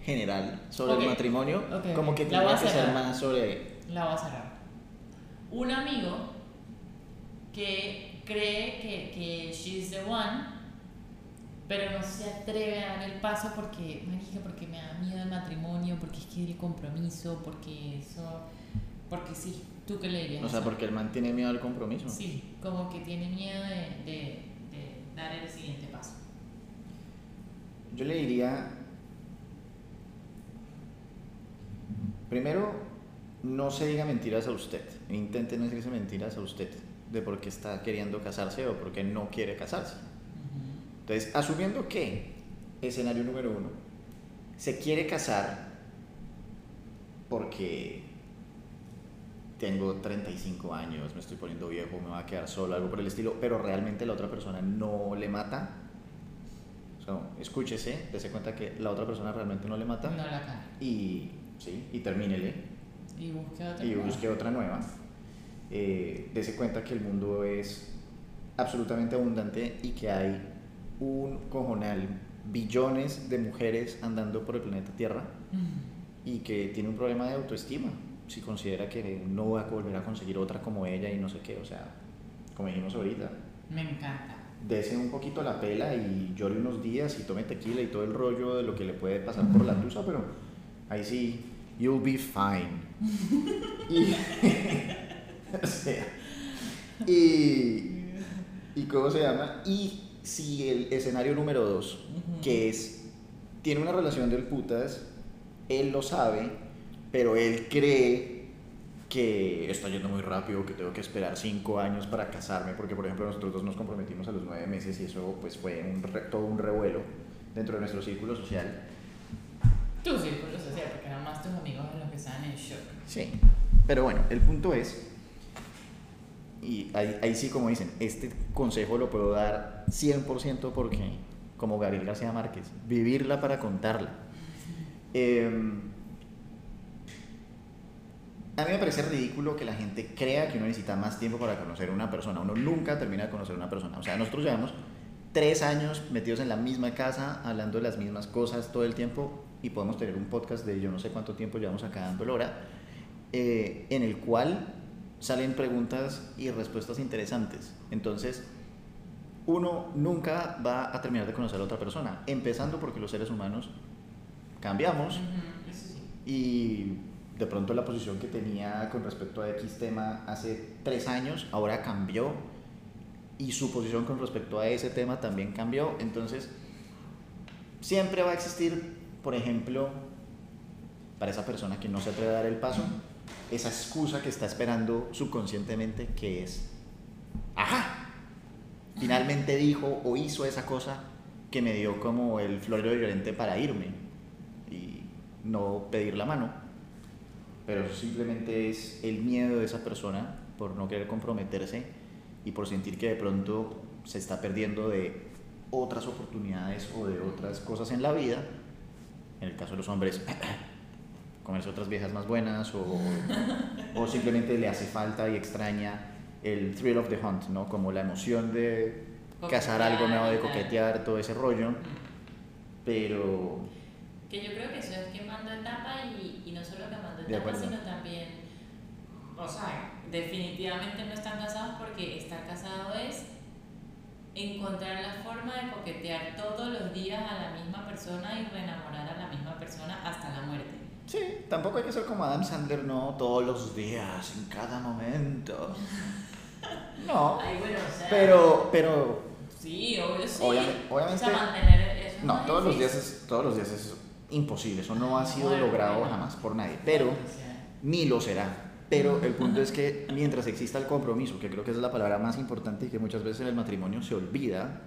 general sobre el matrimonio, como que tiene que ser más sobre... La voy a cerrar. Un amigo que cree que, que she's the one, pero no se atreve a dar el paso porque, marica, porque me da miedo el matrimonio, porque es que el compromiso, porque eso, porque sí. ¿Tú qué le dirías? O sea, porque el man tiene miedo al compromiso. Sí, como que tiene miedo de, de, de dar el siguiente paso. Yo le diría, primero, no se diga mentiras a usted. Intente no decirse mentiras a usted de por qué está queriendo casarse o por qué no quiere casarse. Entonces, asumiendo que, escenario número uno, se quiere casar porque tengo 35 años, me estoy poniendo viejo, me va a quedar solo, algo por el estilo, pero realmente la otra persona no le mata. O sea, escúchese, dése cuenta que la otra persona realmente no le mata No la y, sí, y termínele Y busque otra. y nueva. busque otra nueva. Eh, dese cuenta que el mundo es absolutamente abundante y que hay un cojonal, billones de mujeres andando por el planeta Tierra Mm. y que tiene un problema de autoestima si considera que no va a volver a conseguir otra como ella y no sé qué, o sea, como dijimos ahorita, Me encanta. dese un poquito la pela y llore unos días y tome tequila y todo el rollo de lo que le puede pasar por la tusa, pero ahí sí, you'll be fine. y, o sea, y, y ¿cómo se llama? Y si el escenario número dos, que es, tiene una relación del putas, él lo sabe, pero él cree que está yendo muy rápido, que tengo que esperar cinco años para casarme, porque por ejemplo nosotros dos nos comprometimos a los nueve meses y eso pues fue un re- todo un revuelo dentro de nuestro círculo social. Tu círculo social, porque nada más tus amigos los que están en shock. Sí, pero bueno, el punto es, y ahí, ahí sí como dicen, este consejo lo puedo dar 100% porque, como Gabriel García Márquez, vivirla para contarla. Em, a mí me parece ridículo que la gente crea que uno necesita más tiempo para conocer una persona. Uno nunca termina de conocer a una persona. O sea, nosotros llevamos tres años metidos en la misma casa, hablando de las mismas cosas todo el tiempo y podemos tener un podcast de yo no sé cuánto tiempo llevamos acá dando el hora, eh, en el cual salen preguntas y respuestas interesantes. Entonces, uno nunca va a terminar de conocer a otra persona, empezando porque los seres humanos cambiamos sí. y de pronto la posición que tenía con respecto a X tema hace tres años ahora cambió y su posición con respecto a ese tema también cambió. Entonces, siempre va a existir, por ejemplo, para esa persona que no se atreve a dar el paso, esa excusa que está esperando subconscientemente que es, ajá, finalmente dijo o hizo esa cosa que me dio como el florero violente para irme y no pedir la mano. Pero simplemente es el miedo de esa persona por no querer comprometerse y por sentir que de pronto se está perdiendo de otras oportunidades o de otras cosas en la vida. En el caso de los hombres, comerse otras viejas más buenas o, o simplemente le hace falta y extraña el thrill of the hunt, ¿no? Como la emoción de cazar algo nuevo, de Coquetear coquetear, todo ese rollo. Pero Que yo creo que eso es quemando etapa y, y no solo quemando etapa, sino también, o sea, definitivamente no están casados porque estar casado es encontrar la forma de coquetear todos los días a la misma persona y reenamorar a la misma persona hasta la muerte. Sí, tampoco hay que ser como Adam Sandler, no todos los días, en cada momento. No, Ay, bueno, o sea, pero, pero sí, obvio sí. Obviamente- obviamente- o sea, mantener eso no, todos los días es, todos los días es imposible, eso no ha sido Bueno, logrado bueno. jamás por nadie, pero ni lo será. Pero el punto es que mientras exista el compromiso, que creo que esa es la palabra más importante y que muchas veces en el matrimonio se olvida,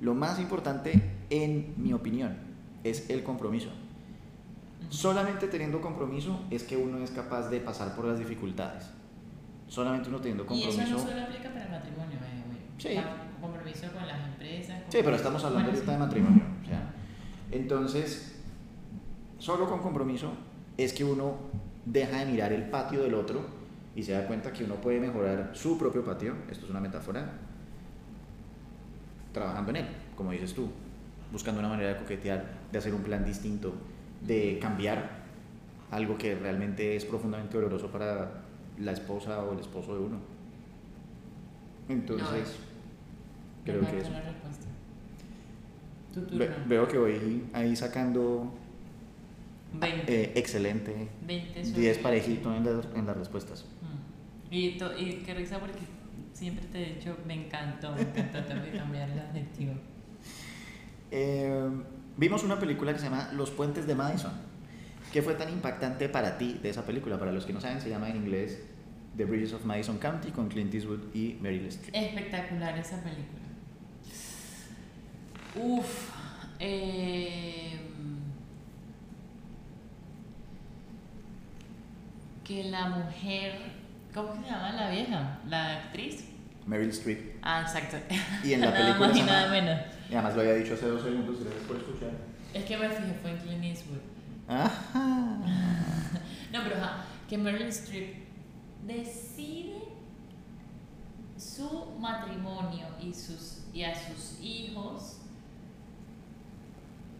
lo más importante, en mi opinión, es el compromiso. Solamente teniendo compromiso es que uno es capaz de pasar por las dificultades. Solamente uno teniendo Y eso compromiso. no solo aplica para el matrimonio, the way. Sí. Compromiso con las empresas. Sí, pero estamos hablando ahorita de matrimonio. o sea, entonces, solo con compromiso es que uno deja de mirar el patio del otro y se da cuenta que uno puede mejorar su propio patio, esto es una metáfora, trabajando en él, como dices tú, buscando una manera de coquetear, de hacer un plan distinto, de cambiar algo que realmente es profundamente doloroso para la esposa o el esposo de uno. Entonces, Me creo que eso. la. Ve- veo que voy ahí sacando 20. eh, excelente 20 sobre 10 parejito en, las- en las respuestas. Mm. Y, to- y qué risa porque siempre te he dicho, me encantó, me encantó, que cambiar el adjetivo. Eh, vimos una película que se llama Los Puentes de Madison. ¿Qué fue tan impactante para ti de esa película? Para los que no saben, se llama en inglés The Bridges of Madison County con Clint Eastwood y Meryl Streep. Espectacular esa película. Uf. eh, que la mujer. ¿Cómo se llama la vieja? ¿La actriz? Meryl Streep. Ah, exacto. Y en la nada película más y nada menos. Y además lo había dicho hace dos segundos, gracias por escuchar. Es que me fijé, fue en Clint Eastwood. Ajá. No, pero ajá, que Meryl Streep decide su matrimonio y, sus, y a sus hijos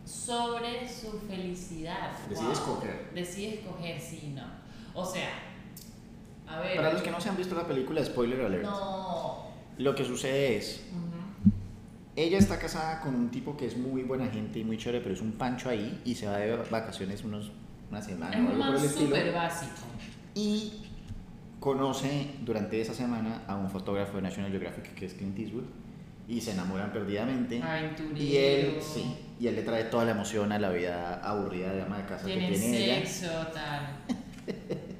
sobre su felicidad. Decide Wow. escoger. Decide escoger, sí, no. O sea, a ver. Para los que no se han visto la película, spoiler alert. No. Lo que sucede es. Ella está casada con un tipo que es muy buena gente y muy chévere, pero es un pancho ahí y se va de vacaciones unos, una semana Es o un algo por el estilo. súper básico. Y conoce durante esa semana a un fotógrafo de National Geographic que es Clint Eastwood y se enamoran perdidamente. Aventurero. Y él, sí, y él le trae toda la emoción a la vida aburrida de ama de casa que Tiene tiene ella. sexo, tal.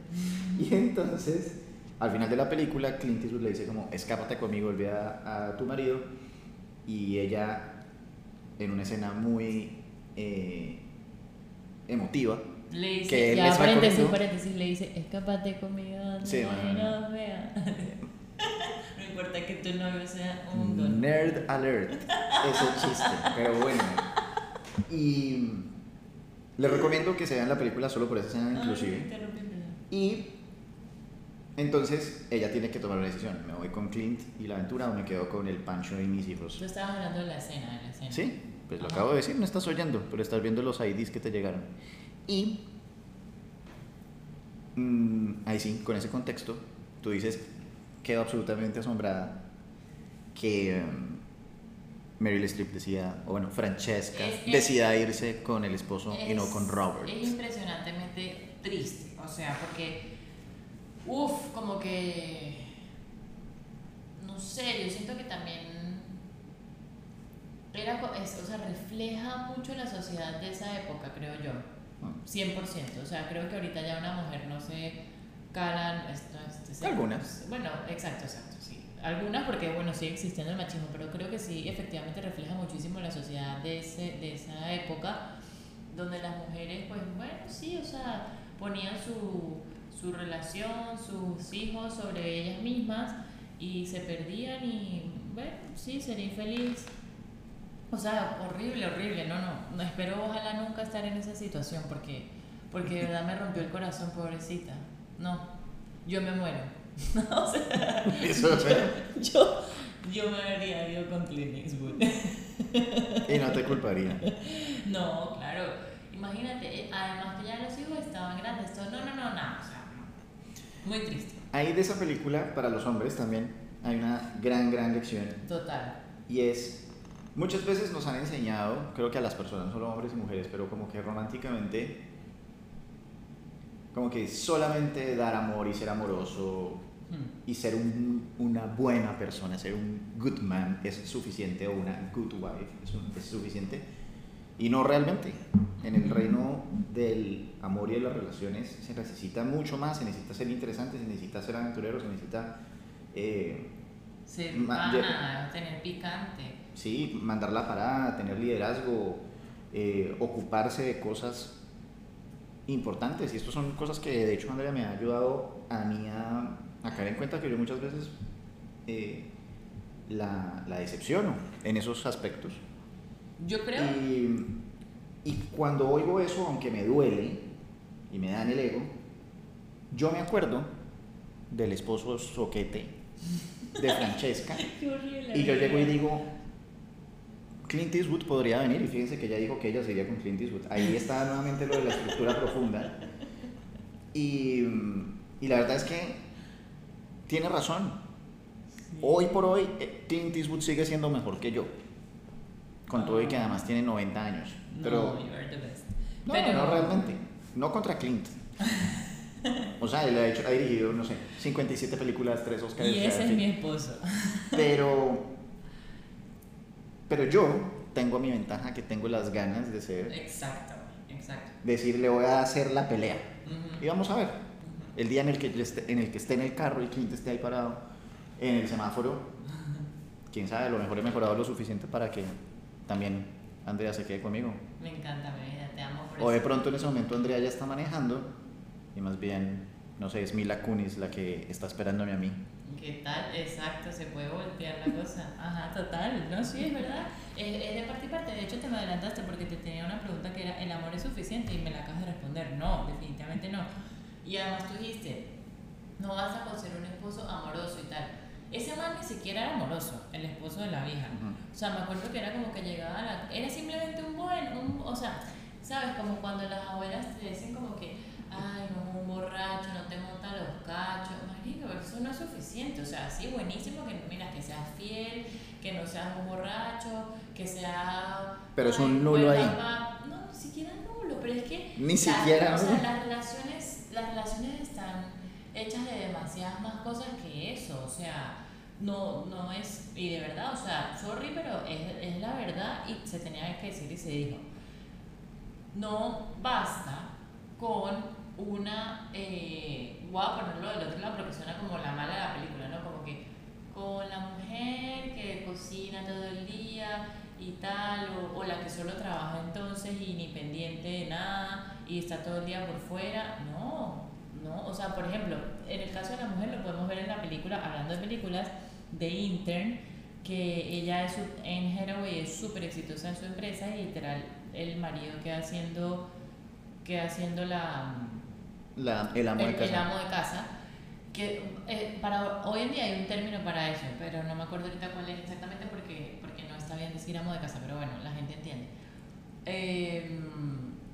Y entonces, al final de la película, Clint Eastwood le dice como, escápate conmigo, olvida a tu marido. Y ella, en una escena muy eh, emotiva, Le dice, Que él ya, les paréntesis, paréntesis, le dice, escápate conmigo donde Sí, bueno. nos vea. no importa que tu novio sea un don. Nerd alert, ese chiste, pero bueno. Y le recomiendo que se vean la película solo por esa escena inclusive. Y entonces ella tiene que tomar una decisión. ¿Me voy con Clint y la aventura o me quedo con el Pancho y mis hijos? Tú estabas hablando de la escena, de la escena. Sí, pues lo Ajá. acabo de decir, no estás oyendo, pero estás viendo los IDs que te llegaron. Y mm, ahí sí, con ese contexto, tú dices, quedo absolutamente asombrada que mm, Meryl Streep decía, o bueno, Francesca Es decida irse con el esposo y no Es- con Robert. Es impresionantemente triste, o sea, porque, uff, como que, no sé, yo siento que también era, es- o sea, refleja mucho la sociedad de esa época, creo yo, Ah. 100%, o sea, creo que ahorita ya una mujer no se calan, esto, este, Algunas. Bueno, exacto, exacto, sí. Algunas porque, bueno, sigue existiendo el machismo, pero creo que sí, efectivamente refleja muchísimo la sociedad de, ese, de esa época, donde las mujeres, pues, bueno, sí, o sea, ponían su, su relación, sus hijos sobre ellas mismas y se perdían y, bueno, sí, sería infeliz. O sea, horrible, horrible, no, no, no espero ojalá nunca estar en esa situación porque, porque de verdad me rompió el corazón, pobrecita. No, yo me muero. o sea, Eso es feo. yo, Yo me habría ido con Clint Eastwood. y no te culparía. No, claro. Imagínate, además que ya los hijos estaban grandes. Todo, no, no, no, nada. O sea, muy triste. Ahí de esa película, para los hombres también, hay una gran, gran lección. Total. Y es, muchas veces nos han enseñado, creo que a las personas, no solo hombres y mujeres, pero como que románticamente, como que solamente dar amor y ser amoroso Hmm. y ser un- una buena persona, ser un good man es suficiente o una good wife es, un- es suficiente. Y no realmente. En el reino del amor y de las relaciones se necesita mucho más, se necesita ser interesante, se necesita ser aventurero, se necesita, eh, Ser pana, tener picante. sí, mandar la parada, tener liderazgo, eh, ocuparse de cosas importantes. Y estas son cosas que de hecho Andrea me ha ayudado a mí a, a caer en cuenta que yo muchas veces eh, la, la decepciono en esos aspectos. Yo creo. Y, y cuando oigo eso, aunque me duele y me dan el ego, yo me acuerdo del esposo soquete de Francesca. Qué horrible. Y yo llego y digo, Clint Eastwood podría venir y fíjense que ella dijo que ella sería con Clint Eastwood. Ahí está nuevamente lo de la estructura profunda. Y, y la verdad es que tiene razón. Hoy por hoy eh, Clint Eastwood sigue siendo mejor que yo. Con todo y que además tiene 90 años. Pero no, you are the best. no, Pero- no realmente. No contra Clint. O sea, él ha, hecho, ha dirigido, no sé, 57 películas, 3 Oscars. Y ese es fin. mi esposo. Pero, pero yo tengo mi ventaja que tengo las ganas de ser, Exacto, exacto. decir, le voy a hacer la pelea. Y vamos a ver. El día en el que yo esté, en el que esté en el carro y Clint esté ahí parado en el semáforo, quién sabe, a lo mejor he mejorado lo suficiente para que también Andrea se quede conmigo. Me encanta mi vida, te amo por O de pronto en ese momento Andrea ya está manejando y más bien, no sé, es Mila Kunis la que está esperándome a mí. ¿Qué tal? Exacto, se puede voltear la cosa. Ajá, total. No, sí, es verdad. Es, es de parte y parte. De hecho, te me adelantaste porque te tenía una pregunta que era: ¿el amor es suficiente? Y me la acabas de responder. No, definitivamente no. Y además tú dijiste: no vas a conseguir un esposo amoroso y tal. Ese man ni siquiera era amoroso, el esposo de la vieja. O sea, me acuerdo que era como que llegaba a la... Era simplemente un buen, un, o sea, ¿sabes? Como cuando las abuelas te dicen como que, ay, no es un borracho, no te monta los cachos. Marico, eso no es suficiente. O sea, sí, buenísimo que, mira, que seas fiel, que no seas un borracho, que sea... Pero es un nulo ahí. papá. No, ni siquiera nulo, pero es que... Ni las- siquiera O sea, las relaciones, las relaciones están hechas de demasiadas más cosas que eso. O sea, no, no es, y de verdad, o sea, sorry, pero es, es la verdad y se tenía que decir y se dijo. No basta con una, eh, voy a ponerlo del otro lado porque suena como la mala de la película, ¿no? Como que con la mujer que cocina todo el día y tal, o, o la que solo trabaja entonces y ni pendiente de nada y está todo el día por fuera, no, no, o sea, por ejemplo, en el caso de la mujer lo podemos ver en la película, hablando de películas, de Intern, que ella es, en Hathaway es súper exitosa en su empresa y literal el marido queda haciendo, queda haciendo la La, el amo el, de el casa. amo de casa. Que eh, para hoy en día hay un término para eso, pero no me acuerdo ahorita cuál es exactamente porque, porque no está bien decir amo de casa, pero bueno, la gente entiende. Eh,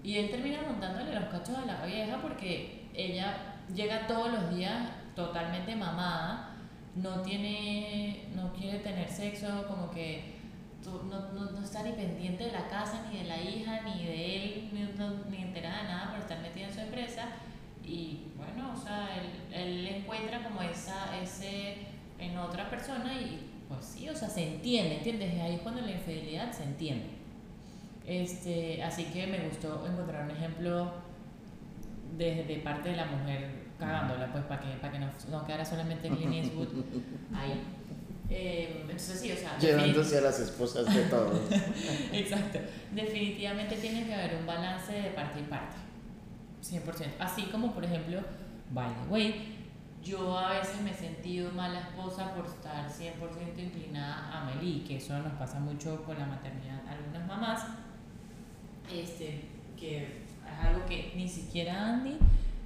y él termina montándole los cachos a la vieja porque ella llega todos los días totalmente mamada, no tiene, no quiere tener sexo, como que no, no, no está ni pendiente de la casa, ni de la hija, ni de él, ni, no- ni enterada de nada por estar metida en su empresa. Y bueno, o sea, él, él encuentra como esa, ese en otra persona y pues sí, o sea, se entiende, ¿entiendes? Ahí es cuando la infidelidad se entiende. Este, así que me gustó encontrar un ejemplo de, de parte de la mujer cagándola, pues para que, para que no, no quedara solamente Clint Eastwood ahí. Eh, entonces sí, o sea, Llevándose a las esposas de todos. Exacto. Definitivamente tiene que haber un balance de parte y parte. 100%. Así como, por ejemplo, by the way, yo a veces me he sentido mala esposa por estar 100% inclinada a Meli, que eso nos pasa mucho con la maternidad. Algunas mamás, este, que es algo que ni siquiera Andy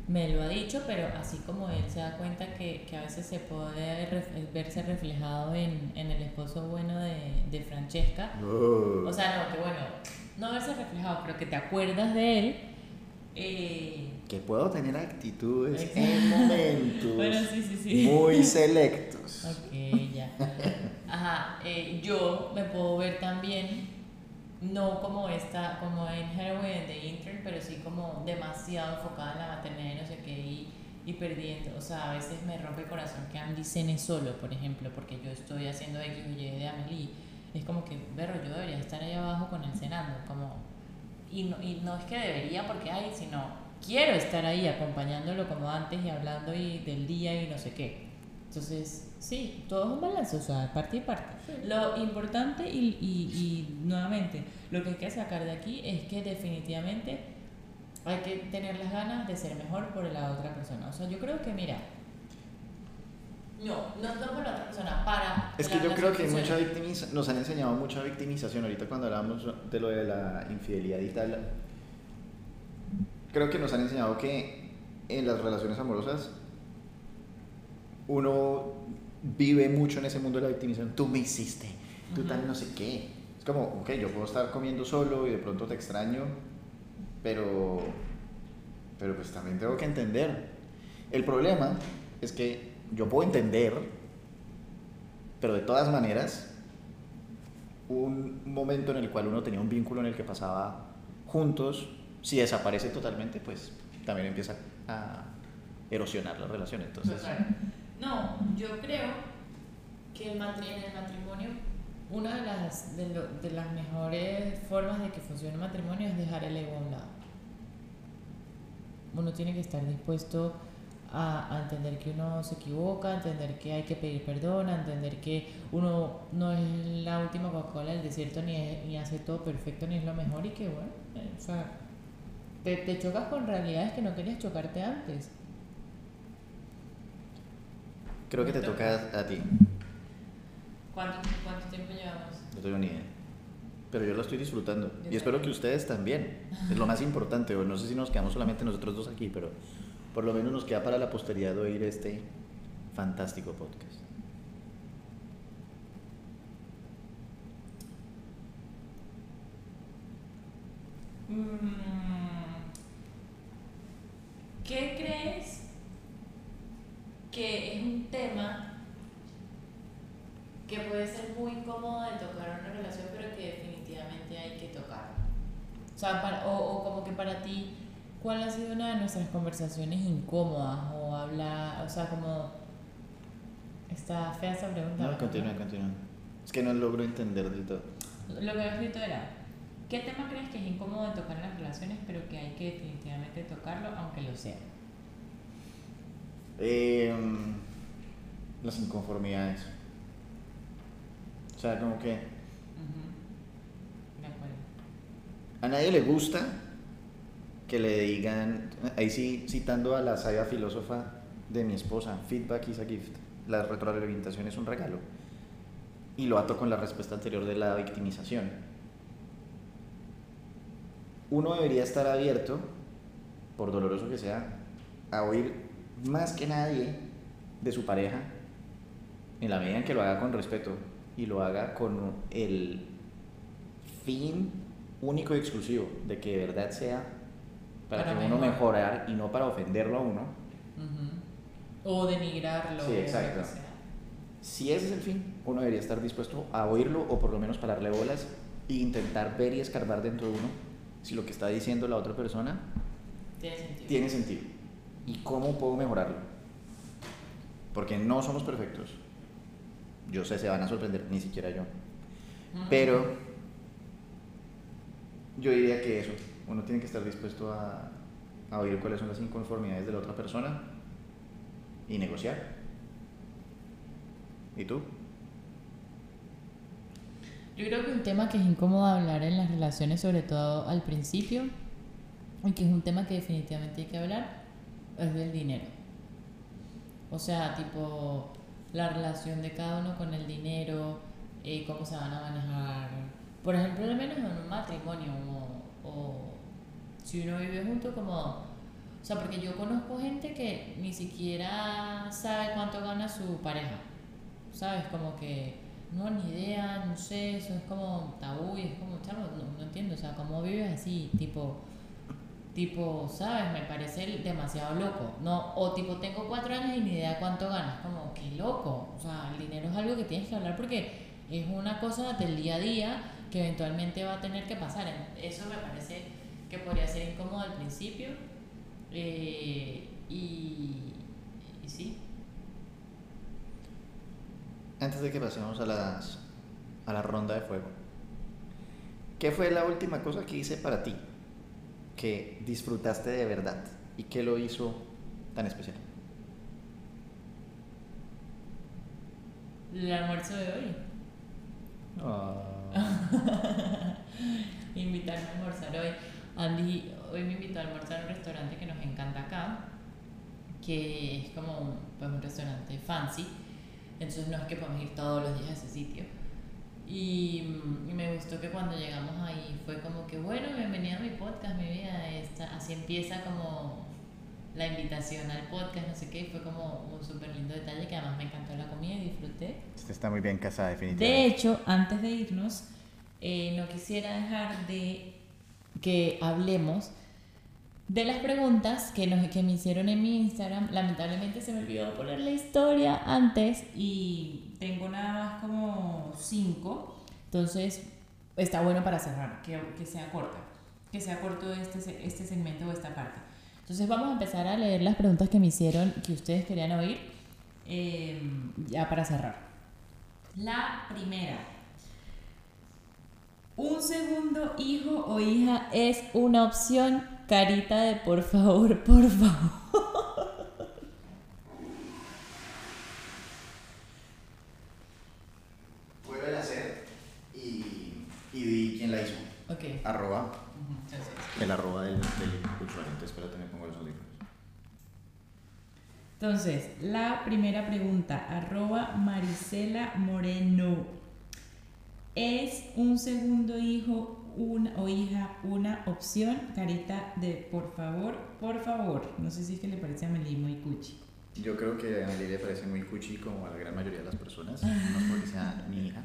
me lo ha dicho, pero así como él se da cuenta que, que a veces se puede ref- verse reflejado en, en el esposo bueno de, de Francesca. Oh. O sea, no, que bueno, no verse reflejado, pero que te acuerdas de él. eh, que puedo tener actitudes en momentos Bueno, sí, sí, sí. muy selectos. Ok, ya. Ajá, eh, yo me puedo ver también, no como esta, como en and the Intern, pero sí como demasiado enfocada en la maternidad y no sé qué, y, y perdiendo. O sea, a veces me rompe el corazón que Andy cene solo, por ejemplo, porque yo estoy haciendo X o Y de Amelie. Es como que, berro, yo debería estar ahí abajo con él cenando, como... Y no, y no es que debería porque hay, sino quiero estar ahí acompañándolo como antes y hablando y del día y no sé qué. Entonces, sí, todo es un balance, o sea, parte y parte. Lo importante y, y, y nuevamente, lo que hay que sacar de aquí es que definitivamente hay que tener las ganas de ser mejor por la otra persona. O sea, yo creo que, mira, no, no, no por la otra persona, para... Es que yo creo que mucha victimiza nos han enseñado mucha victimización ahorita cuando hablamos de lo de la infidelidad y tal. Creo que nos han enseñado que en las relaciones amorosas uno vive mucho en ese mundo de la victimización. Tú me hiciste, tú tal no sé qué. Es como, ok, yo puedo estar comiendo solo y de pronto te extraño, pero, pero pues también tengo que entender. El problema es que yo puedo entender, pero de todas maneras, un momento en el cual uno tenía un vínculo en el que pasaba juntos, si desaparece totalmente, pues también empieza a erosionar la relación. Entonces. No, yo creo que el en el matrimonio, una de las, de, las mejores formas de que funcione el matrimonio es dejar el ego a un lado. Uno tiene que estar dispuesto a, entender que uno se equivoca, a entender que hay que pedir perdón, a entender que uno no es la última Coca-Cola del desierto ni, es- ni hace todo perfecto ni es lo mejor y que bueno, eh, o sea, te chocas con realidades que no querías chocarte antes. Creo que te toca a, ti. ¿Cuánto, cuánto tiempo llevamos? No tengo ni idea. Pero yo lo estoy disfrutando. Yo Y espero que ustedes también. Es lo más importante. No sé si nos quedamos solamente nosotros dos aquí, pero por lo menos nos queda para la posteridad de oír este fantástico podcast. Mm, ¿Qué crees que es un tema que puede ser muy incómodo de tocar en una relación, pero que definitivamente hay que tocar? O sea, para- o, o como que para ti, ¿cuál ha sido una de nuestras conversaciones incómodas? O habla, o sea, como... Está fea esa pregunta. No, continúa, continúa. Es que no logro entender del todo. Lo que había escrito era, ¿qué tema crees que es incómodo de tocar en las relaciones, pero que hay que definitivamente tocarlo, aunque lo sea? Eh, las inconformidades. O sea, como que Ujú. De acuerdo. a nadie le gusta que le digan, ahí sí, citando a la sabia filósofa de mi esposa, feedback is a gift. La retroalimentación es un regalo. Y lo ato con la respuesta anterior de la victimización. Uno debería estar abierto, por doloroso que sea, a oír más que nadie de su pareja, en la medida en que lo haga con respeto y lo haga con el fin único y exclusivo de que de verdad sea para, Para que uno mejorar. y no para ofenderlo a uno. O denigrarlo. Sí, exacto. Si ese es el fin, uno debería estar dispuesto a oírlo o por lo menos pararle bolas e intentar ver y escarbar dentro de uno si lo que está diciendo la otra persona Tiene sentido. tiene sentido y cómo puedo mejorarlo. Porque no somos perfectos. Yo sé, se van a sorprender, ni siquiera yo. Pero yo diría que eso, uno tiene que estar dispuesto a, a oír cuáles son las inconformidades de la otra persona y negociar. ¿Y tú? Yo creo que un tema que es incómodo hablar en las relaciones, sobre todo al principio, y que es un tema que definitivamente hay que hablar, es del dinero. O sea, tipo, la relación de cada uno con el dinero, eh, cómo se van a manejar. Por ejemplo, al menos en un matrimonio, o, o si uno vive junto, como O sea, porque yo conozco gente que ni siquiera sabe cuánto gana su pareja. ¿Sabes? Como que no, ni idea, no sé, eso es como tabú y es como, chavo, no, no entiendo, o sea, ¿cómo vives así? Tipo, tipo, ¿sabes? Me parece demasiado loco. No, o tipo, tengo cuatro años y ni idea cuánto ganas. Como, qué loco. O sea, el dinero es algo que tienes que hablar porque es una cosa del día a día que eventualmente va a tener que pasar. Eso me parece que podría ser incómodo al principio. Eh, y, y sí. Antes de que pasemos a, las, a la ronda de fuego, ¿qué fue la última cosa que hice para ti que disfrutaste de verdad y qué lo hizo tan especial? El almuerzo de hoy. Ah. Invitarme a almorzar hoy. Andy hoy me invitó a almorzar a un restaurante que nos encanta acá, que es como un, pues, un restaurante fancy. Entonces no es que podemos ir todos los días a ese sitio. Y, y me gustó que cuando llegamos ahí fue como que, bueno, bienvenida a mi podcast, mi vida. Esta, así empieza como la invitación al podcast, no sé qué, y fue como un súper lindo detalle que además me encantó la comida y disfruté. Usted está muy bien casada, definitivamente. De hecho, antes de irnos, eh, no quisiera dejar de que hablemos de las preguntas que, nos, que me hicieron en mi Instagram. Lamentablemente se me olvidó poner la historia antes y tengo nada más como cinco. Entonces, está bueno para cerrar, que, que sea corta, que sea corto este, este segmento o esta parte. Entonces vamos a empezar a leer las preguntas que me hicieron, que ustedes querían oír, eh, ya para cerrar. La primera. ¿Un segundo hijo o hija es una opción? Carita de por favor, por favor. Vuelve a hacer y, y di quién la hizo. Ok. Arroba, el arroba del, del usuario. Entonces, espérate, me pongo los audífonos. Entonces, la primera pregunta, arroba Marisela Moreno. ¿Es un segundo hijo una, o hija una opción? Carita de por favor, por favor. No sé si es que le parece a Meli muy cuchi. Yo creo que a Meli le parece muy cuchi como a la gran mayoría de las personas, no porque sea mi hija.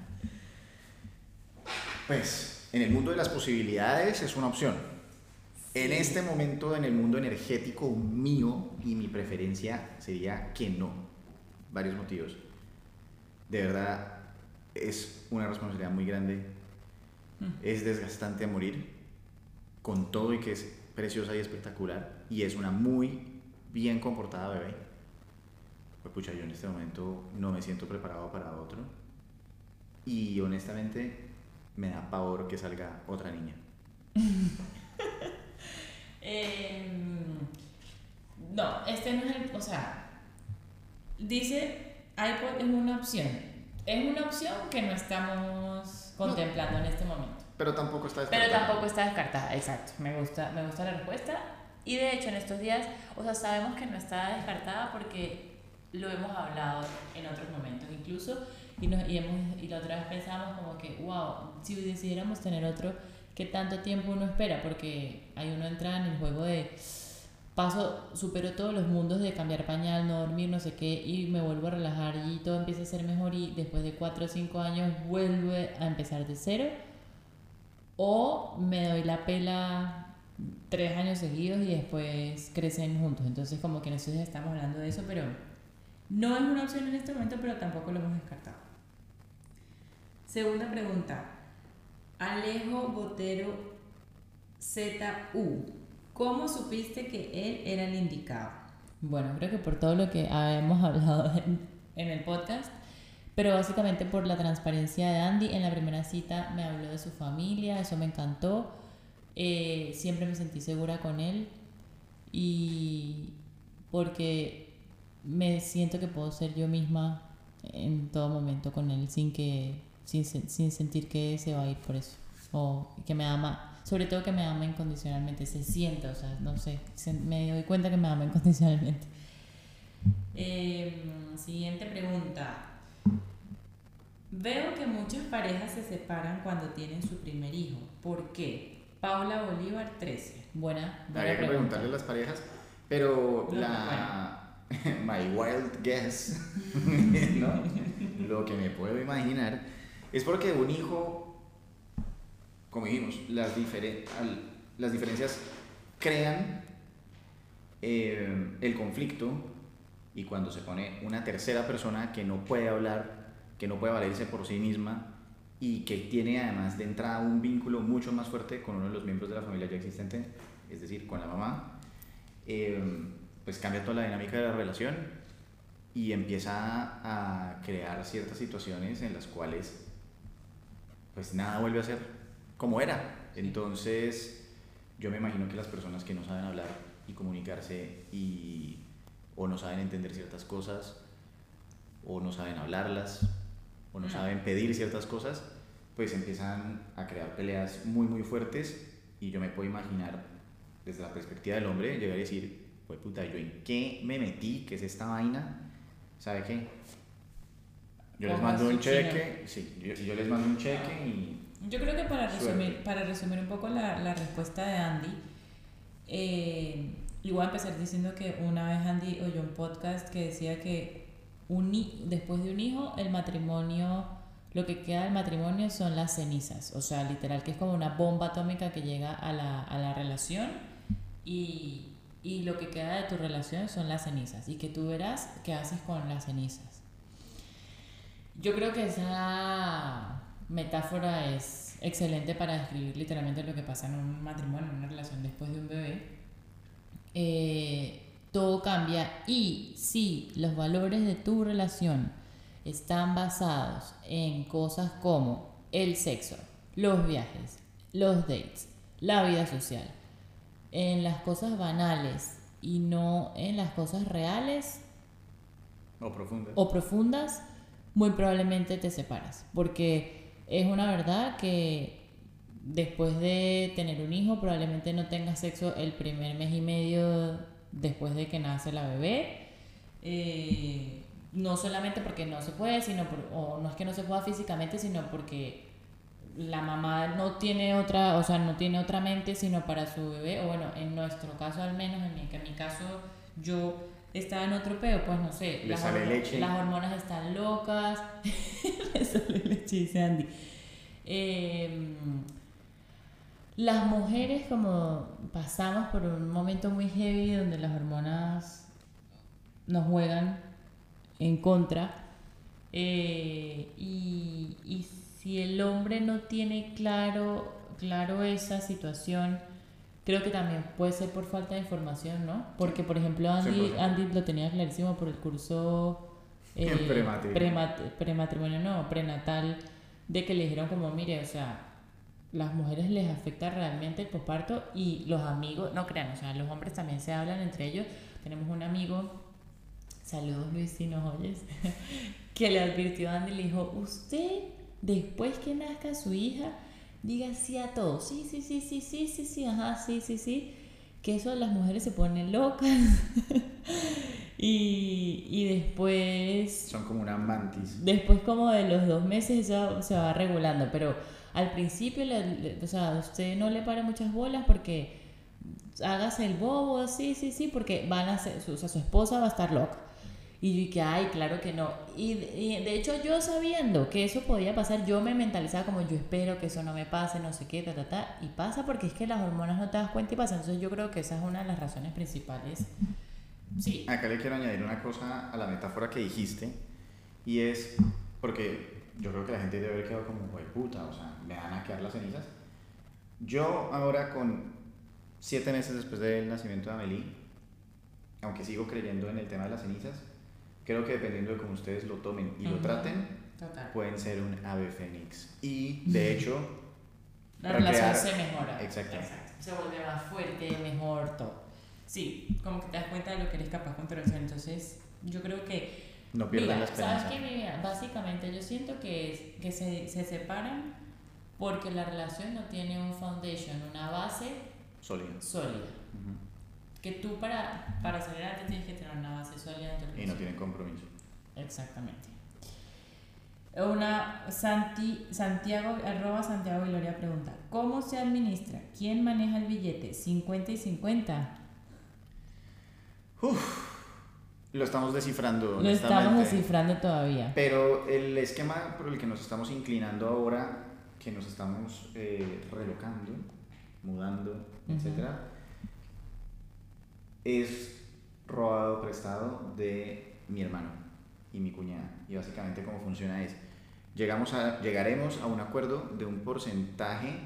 Pues, en el mundo de las posibilidades es una opción. En este momento, en el mundo energético mío y mi preferencia sería que no. Varios motivos. De verdad, es una responsabilidad muy grande. Mm. Es desgastante a morir. Con todo y que es preciosa y espectacular. Y es una muy bien comportada bebé. Pues pucha, yo en este momento no me siento preparado para otro. Y honestamente me da pavor que salga otra niña. Em, no, este no es el. O sea, dice iPod es una opción. Es una opción que no estamos contemplando en este momento. Pero tampoco está Pero descartada. tampoco está descartada, exacto. Me gusta, me gusta la respuesta. Y de hecho, en estos días, o sea, sabemos que no está descartada porque lo hemos hablado en otros momentos incluso. Y, nos, y, hemos, y la otra vez pensamos como que, wow, si decidiéramos tener otro, ¿qué tanto tiempo uno espera? Porque ahí uno entra en el juego de paso, supero todos los mundos de cambiar pañal, no dormir, no sé qué, y me vuelvo a relajar y todo empieza a ser mejor y después de 4 o 5 años vuelve a empezar de cero. O me doy la pela tres años seguidos y después crecen juntos. Entonces como que nosotros estamos hablando de eso, pero no es una opción en este momento, pero tampoco lo hemos descartado. Segunda pregunta. Alejo Botero ZU. ¿Cómo supiste que él era el indicado? Bueno, creo que por todo lo que hemos hablado en, en el podcast, pero básicamente por la transparencia de Andy. En la primera cita me habló de su familia, eso me encantó. Eh, siempre me sentí segura con él y porque me siento que puedo ser yo misma en todo momento con él sin que sin, sin sentir que se va a ir por eso o que me ama sobre todo que me ama incondicionalmente se siente o sea no sé se- me doy cuenta que me ama incondicionalmente Eh, siguiente pregunta Veo que muchas parejas se separan cuando tienen su primer hijo. ¿Por qué? Paula Bolívar 13. Buena, buena Habría que pregunta. preguntarle a las parejas. Pero No, la. My wild guess, ¿no? Lo que me puedo imaginar es porque un hijo, como dijimos, las, diferencias crean eh, el conflicto y cuando se pone una tercera persona que no puede hablar, que no puede valerse por sí misma y que tiene además de entrada un vínculo mucho más fuerte con uno de los miembros de la familia ya existente, es decir, con la mamá, eh, pues cambia toda la dinámica de la relación y empieza a crear ciertas situaciones en las cuales pues nada vuelve a ser como era. Entonces yo me imagino que las personas que no saben hablar y comunicarse y o no saben entender ciertas cosas o no saben hablarlas o no saben pedir ciertas cosas, pues empiezan a crear peleas muy muy fuertes y yo me puedo imaginar desde la perspectiva del hombre llegar a decir, pues puta, ¿yo en qué me metí? ¿Qué es esta vaina? ¿Sabe qué? Yo les mando un cheque, sí, yo, yo les mando un cheque y Yo creo que para Suerte. resumir, para resumir un poco la, la respuesta de Andy, eh, y voy a empezar diciendo que una vez Andy oyó un podcast que decía que un, después de un hijo, el matrimonio, lo que queda del matrimonio son las cenizas, o sea, literal, que es como una bomba atómica que llega a la, a la relación y, y lo que queda de tu relación son las cenizas y que tú verás qué haces con las cenizas. Yo creo que esa metáfora es excelente para describir literalmente lo que pasa en un matrimonio, en una relación después de un bebé. Eh, todo cambia y si los valores de tu relación están basados en cosas como el sexo, los viajes, los dates, la vida social, en las cosas banales y no en las cosas reales, o profunda. o profundas, muy probablemente te separas. Porque es una verdad que después de tener un hijo, probablemente no tengas sexo el primer mes y medio después de que nace la bebé. Eh, no solamente porque no se puede, sino por- o no es que no se pueda físicamente, sino porque la mamá no tiene otra, o sea, no tiene otra mente sino para su bebé, o bueno, en nuestro caso al menos, en mi, en mi caso yo estaba en otro peo, pues no sé, Le las, sale hormo- leche. las hormonas están locas, le sale leche, dice Andy. Eh, las mujeres como pasamos por un momento muy heavy donde las hormonas nos juegan en contra eh, y, y si el hombre no tiene claro, claro esa situación, creo que también puede ser por falta de información, ¿no? Porque, por ejemplo, Andy, 100%. Andy lo tenía clarísimo por el curso eh, Prematrimonio. premat- prematrimonio, no, prenatal, de que le dijeron como, mire, o sea, las mujeres les afecta realmente el posparto y los amigos, no crean, o sea, los hombres también se hablan entre ellos. Tenemos un amigo, saludos Luis si nos oyes, que le advirtió a Andy y le dijo, usted después que nazca su hija, diga sí a todo, sí, sí, sí, sí, sí, sí, sí, ajá, sí, sí, sí, que eso las mujeres se ponen locas. y, y después Son como una mantis. Después como de los dos meses eso se va regulando, pero al principio, le- o sea, usted no le para muchas bolas porque hágase el bobo, sí, sí, sí, porque van a ser, o sea, su esposa va a estar loca. Y yo que, ay, claro que no. Y, y de hecho yo sabiendo que eso podía pasar, yo me mentalizaba como yo espero que eso no me pase, no sé qué, ta, ta, ta. Y pasa porque es que las hormonas no te das cuenta y pasa. Entonces yo creo que esa es una de las razones principales. Sí. Acá le quiero añadir una cosa a la metáfora que dijiste y es porque yo creo que la gente debe haber quedado como, güey, puta, o sea, me van a quedar las cenizas. Yo ahora con siete meses después del nacimiento de Amelie, aunque sigo creyendo en el tema de las cenizas, creo que dependiendo de cómo ustedes lo tomen y lo Ujú. traten, Total. pueden ser un ave fénix. Y de hecho, La relación se mejora. Exactamente. Exacto. Se vuelve más fuerte, mejor, todo. Sí, como que te das cuenta de lo que eres capaz con tu relación. Entonces, yo creo que. no pierdan Mira, la esperanza. ¿sabes qué? Mira, básicamente yo siento que, es- que se, se separan porque la relación no tiene un foundation, una base Sólida. sólida. Ujú. Que tú para, para salir adelante tienes que tener una base sólida en tu Y no tienen compromiso. Exactamente. Una Santi, Santiago, arroba Santiago Gloria pregunta, ¿cómo se administra? ¿Quién maneja el billete? ¿50 y 50? Lo estamos descifrando. Lo estamos descifrando todavía. Pero el esquema por el que nos estamos inclinando ahora, que nos estamos eh, relocando, mudando, Ujú. etcétera, es robado prestado de mi hermano y mi cuñada. Y básicamente cómo funciona es, llegamos a, llegaremos a un acuerdo de un porcentaje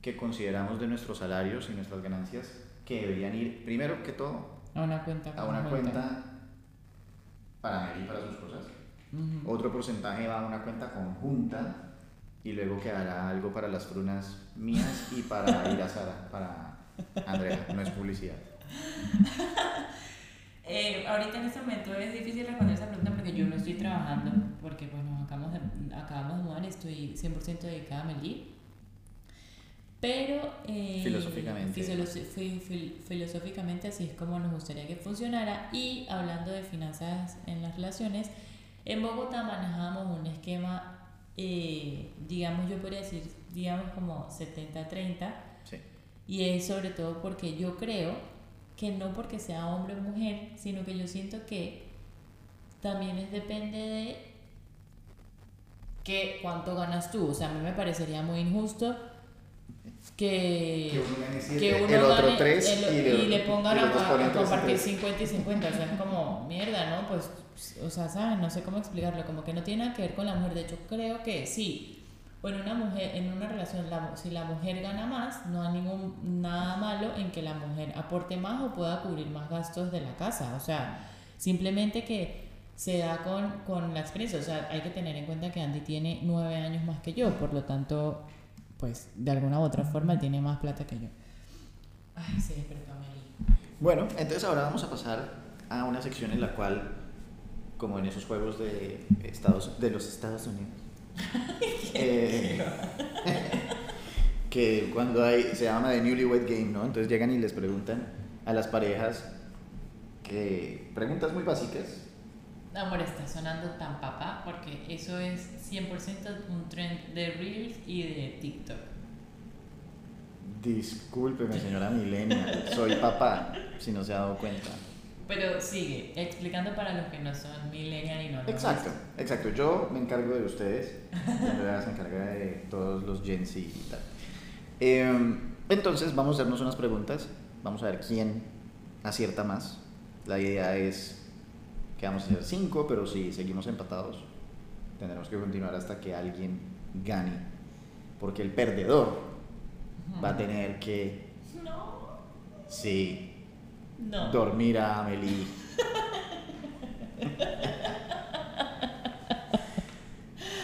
que consideramos de nuestros salarios y nuestras ganancias que deberían ir, primero que todo, A una cuenta. a una conjunta. cuenta para Mary y para sus cosas. Ujú. Otro porcentaje va a una cuenta conjunta y luego quedará algo para las frunas mías y para ir a Sara, para Andrea, no es publicidad. Eh, ahorita en este momento es difícil responder esa pregunta porque yo no estoy trabajando, porque pues nos acabamos de, acabamos de mudar, estoy 100% dedicada a Melí. Pero... eh, Filosóficamente. filosóficamente así es como nos gustaría que funcionara. Y hablando de finanzas en las relaciones, en Bogotá manejábamos un esquema, eh, digamos, yo podría decir, digamos como 70-30. Sí. Y es sobre todo porque yo creo que no porque sea hombre o mujer, sino que yo siento que también es depende de que cuánto ganas tú. O sea, a mí me parecería muy injusto que, Que uno gane siete, que uno el otro gane el- y y, le- pongan a, compartir tres. 50 y 50. O sea, es como mierda, ¿no? Pues, o sea, ¿sabes? No sé cómo explicarlo. Como que no tiene nada que ver con la mujer. De hecho, creo que sí. Bueno, una mujer, en una relación, la, si la mujer gana más, no hay ningún nada malo en que la mujer aporte más o pueda cubrir más gastos de la casa. O sea, simplemente que se da con, con la experiencia. O sea, hay que tener en cuenta que Andy tiene nueve años más que yo, por lo tanto, pues de alguna u otra forma él tiene más plata que yo. Ay, se despertó. Bueno, entonces ahora vamos a pasar a una sección en la cual, como en esos juegos de, Estados, de los Estados Unidos, eh, que cuando hay, se llama The Newlywed Game, ¿no? Entonces llegan y les preguntan a las parejas que preguntas muy básicas. Amor, está sonando tan papá porque eso es 100% un trend de Reels y de TikTok. Discúlpeme, señora Milenia, soy papá, si no se ha dado cuenta. Pero sigue, explicando para los que no son millennial y no Exacto, exacto. Yo me encargo de ustedes, Andrea se encarga de todos los Gen Z y tal. Eh, entonces vamos a hacernos unas preguntas, vamos a ver quién acierta más. La idea es que vamos a hacer cinco, pero si seguimos empatados, tendremos que continuar hasta que alguien gane, porque el perdedor va a tener que, No, sí, no. dormir a Amelie.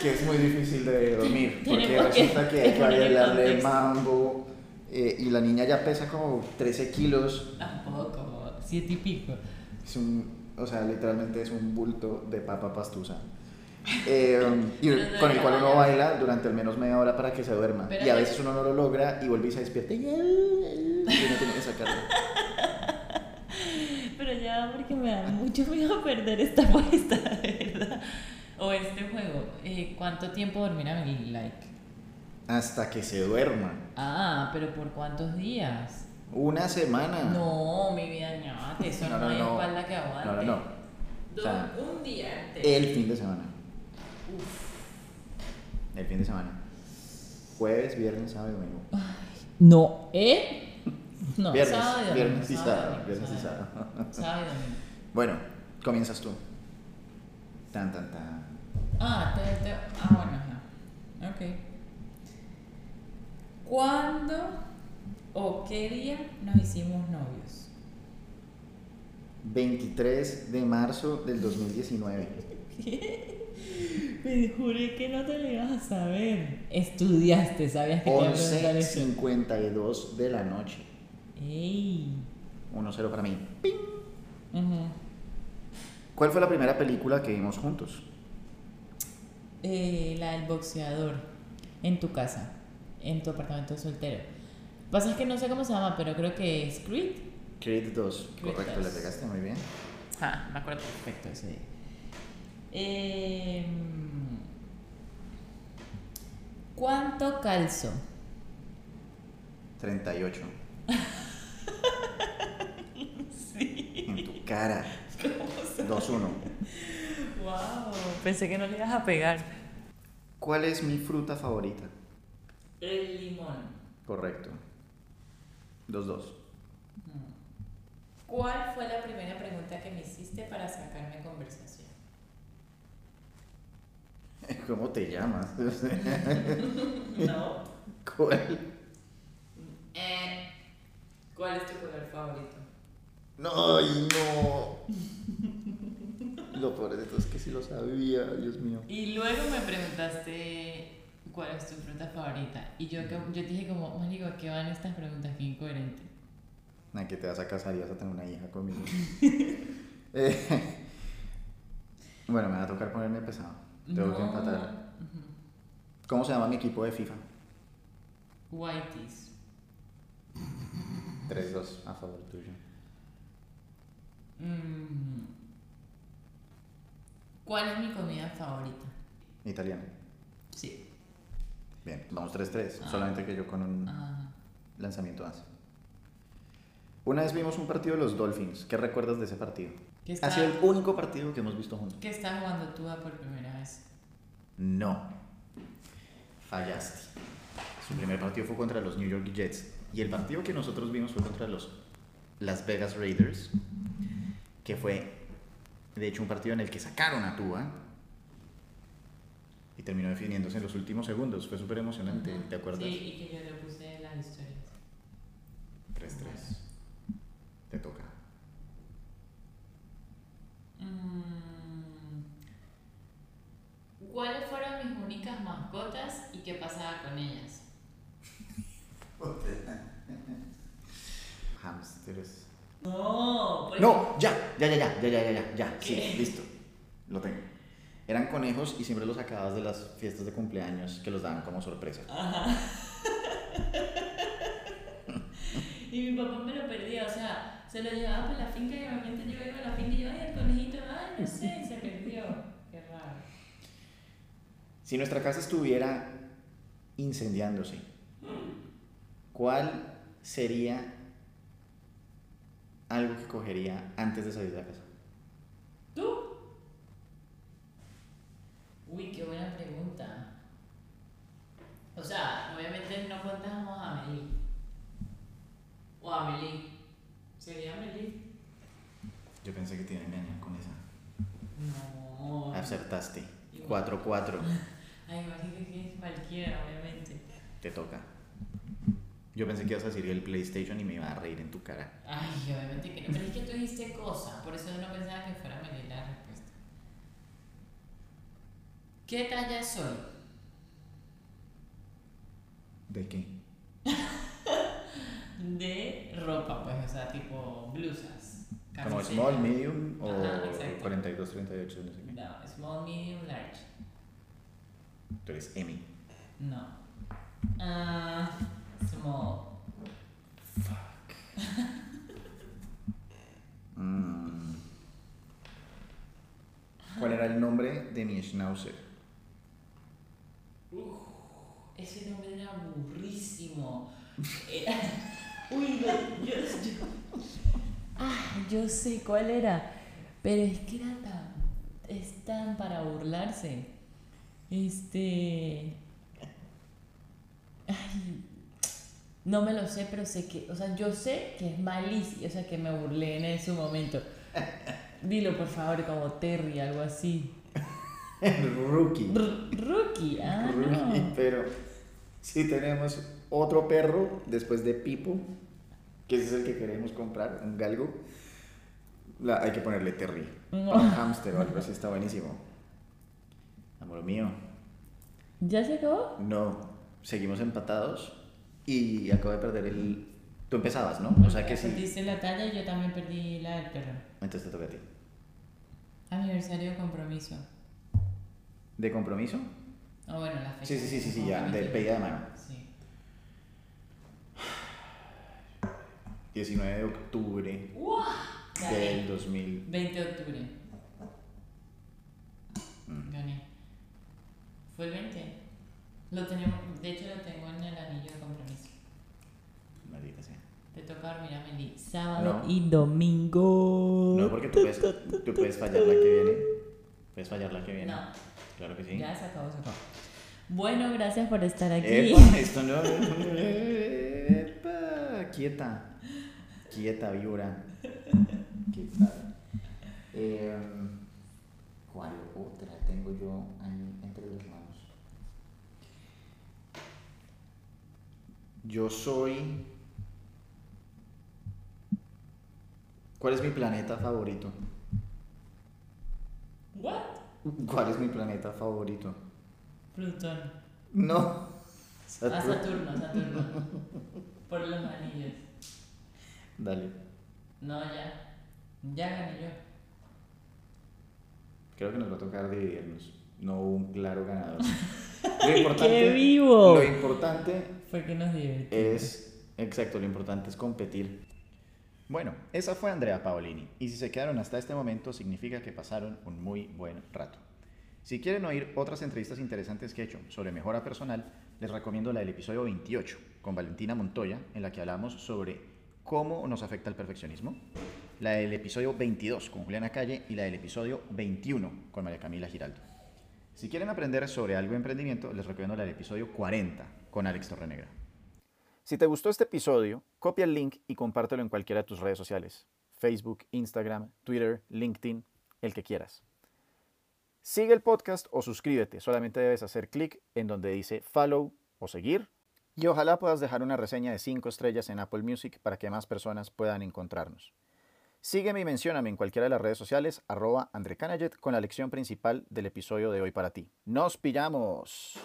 que es muy difícil de dormir, porque que resulta que hay que bailarle mambo eh, y la niña ya pesa como 13 kilos. Tampoco, como siete y pico. Es un, o sea, literalmente es un bulto de papa pastusa. Eh, y no con el cual uno baila durante al menos media hora para que se duerma. Pero y a veces uno no lo logra y vuelve y se despierta y, y uno tiene que sacarlo. Pero ya, porque me da mucho miedo perder esta apuesta, de verdad. O este juego. Eh, ¿Cuánto tiempo dormirá mi like? Hasta que se duerma. Ah, pero ¿por cuántos días? Una semana. No, mi vida, no, eso no, No, no, hay no. espalda que aguante. No, no, no. Do- O sea, un día entero. El fin de semana. El fin de semana. Jueves, viernes, sábado y domingo. No, ¿eh? No, viernes, sábado y viernes y sábado. Viernes y sábado. y. Bueno, comienzas tú. Tan, tan, tan. Ah, te, te- ah, bueno, ajá. Ok. ¿Cuándo o qué día nos hicimos novios? 23 de marzo del 2019. Me juré que no te lo ibas a saber. Estudiaste, sabías que te iba a preguntar eso. 11.52 de la noche. ¡Ey! 1-0 para mí. ¡Ping! Ujú. ¿Cuál fue la primera película que vimos juntos? Eh, la del boxeador en tu casa, en tu apartamento soltero. Pasa es que no sé cómo se llama, pero creo que es Creed. Creed 2. Creed Correcto, 2. le pegaste muy bien. Ah, me acuerdo perfecto ese día. Em, ¿Cuánto calzo? 38. Sí. En tu cara. 2-1. Wow, pensé que no le ibas a pegar. ¿Cuál es mi fruta favorita? El limón. Correcto. 2-2. ¿Cuál fue la primera pregunta que me hiciste para sacarme conversación? ¿Cómo te llamas? No. ¿Cuál? Eh, ¿Cuál es tu color favorito? No, ay, no. Lo peor de todo es que sí lo sabía, Dios mío. Y luego me preguntaste cuál es tu fruta favorita. Y yo, yo te dije como, Marico, ¿a ¿qué van estas preguntas? Qué incoherente. Ay, que te vas a casar y vas a tener una hija conmigo. Eh, bueno, me va a tocar ponerme pesado. Tengo que empatar. ¿Cómo se llama mi equipo de FIFA? Whiteys. 3-2 a favor tuyo. Mm. ¿Cuál es mi comida favorita? Italiano. Sí. Bien, vamos 3-3. Ah. Solamente que yo con un Ah, lanzamiento más. Una vez vimos un partido de los Dolphins. ¿Qué recuerdas de ese partido? ¿Qué Ha sido el único partido que hemos visto juntos. ¿Qué está jugando tú por primera vez? No. Fallaste. Su primer partido fue contra los New York Jets. Y el partido que nosotros vimos fue contra los Las Vegas Raiders. Que fue, de hecho, un partido en el que sacaron a Tua. Y terminó definiéndose en los últimos segundos. Fue súper emocionante. ¿te acuerdas? Sí, y que yo le puse las historias. 3-3. Te toca. Mm. ¿Cuáles fueron mis únicas mascotas y qué pasaba con ellas? Hamsters. No, pues- No, ya, ya, ya, ya, ya, ya, ya, ya, ya, sí, ¿Qué? listo. Lo tengo. Eran conejos y siempre los sacabas de las fiestas de cumpleaños que los daban como sorpresa. Ajá. y mi papá me lo perdía, o sea, se lo llevaba para la finca y obviamente yo iba a la finca y yo, ay, el conejito, ay, no sé, se perdió. Qué raro. Si nuestra casa estuviera incendiándose, ¿cuál sería algo que cogería antes de salir de la casa? ¿Tú? Uy, qué buena pregunta. O sea, obviamente no contamos a Amelie. O a Amelie. ¿Sería Amelie? Yo pensé que te iba a engañar con esa. No. Acertaste. Igual. 4-4. Ay, imagínate que es cualquiera, obviamente. Te toca. Yo pensé que ibas a decir el PlayStation y me iba a reír en tu cara. Ay, obviamente que no. Pero es que tú dijiste cosa, por eso no pensaba que fuera Amelie la respuesta. ¿Qué talla soy? ¿De qué? De ropa, pues, o sea, tipo blusas. ¿Como small, medium o Ajá, exacto. 42, 38, no sé qué? No, small, medium, large. Tú eres Emi. No. Ah, small. Mm. ¿Cuál era el nombre de mi schnauzer? Ese nombre era burrísimo. Era... Uy, no, yo, yo... Ah, yo sé cuál era. Pero es que era tan... Es tan para burlarse. Este... Ay, no me lo sé, pero sé que... O sea, yo sé que es malísimo. O sea, que me burlé en ese momento. Dilo, por favor, como Terry, algo así. Rookie. R- rookie, ah, Rookie, no. pero si tenemos otro perro después de Pipo, que es el que queremos comprar, un galgo, la- hay que ponerle Terry. No. Para un hámster o algo así, está buenísimo. Amor mío, ¿Ya se acabó? no, seguimos empatados y acabo de perder el... Tú empezabas, ¿no? O sea que sí. Perdiste la talla y yo también perdí la del perro. Entonces te toca a ti. Aniversario de compromiso. ¿De compromiso? Ah, bueno, la fecha. Sí, sí, sí, sí, sí, Como ya, de pedida de mano. Sí. 19 de octubre Gané. del 2000. 20 de octubre. Mm. Gané. ¿Fue el 20? Lo tenemos, de hecho lo tengo en el anillo de compromiso. Maldita sea. Te toca dormir a Meli. Sábado No. y domingo. No, porque tú puedes, tú puedes fallar la que viene. Puedes fallar la que viene. No. Claro que sí. Ya se acabó, se acabó. Bueno, gracias por estar aquí. Epa, esto no. Epa, quieta. Quieta, víbora. ¿Qué tal? Eh, ¿Cuál otra tengo yo ahí entre las manos? Yo soy. ¿Cuál es mi planeta favorito? What? ¿Cuál es mi planeta favorito? Plutón. No. Ah, Saturno. Saturno, Saturno. Por los anillos. Dale. No, ya. Ya gané yo. Creo que nos va a tocar dividirnos. No hubo un claro ganador. Lo importante, ¡Qué vivo! Lo importante Fue que nos divertimos. es, exacto, lo importante es competir. Bueno, esa fue Andrea Paolini. Y si se quedaron hasta este momento, significa que pasaron un muy buen rato. Si quieren oír otras entrevistas interesantes que he hecho sobre mejora personal, les recomiendo la del episodio 28 con Valentina Montoya, en la que hablamos sobre cómo nos afecta el perfeccionismo, la del episodio 22 con Juliana Calle y la del episodio 21 con María Camila Giraldo. Si quieren aprender sobre algo de emprendimiento, les recomiendo la del episodio 40 con Alex Torrenegra. Si te gustó este episodio, copia el link y compártelo en cualquiera de tus redes sociales. Facebook, Instagram, Twitter, LinkedIn, el que quieras. Sigue el podcast o suscríbete. Solamente debes hacer clic en donde dice follow o seguir. Y ojalá puedas dejar una reseña de 5 estrellas en Apple Music para que más personas puedan encontrarnos. Sígueme y mencióname en cualquiera de las redes sociales, arroba con la lección principal del episodio de hoy para ti. ¡Nos pillamos!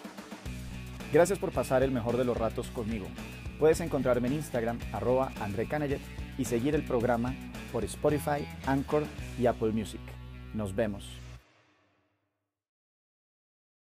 Gracias por pasar el mejor de los ratos conmigo. Puedes encontrarme en Instagram, arroba André Canaget, y seguir el programa por Spotify, Anchor y Apple Music. Nos vemos.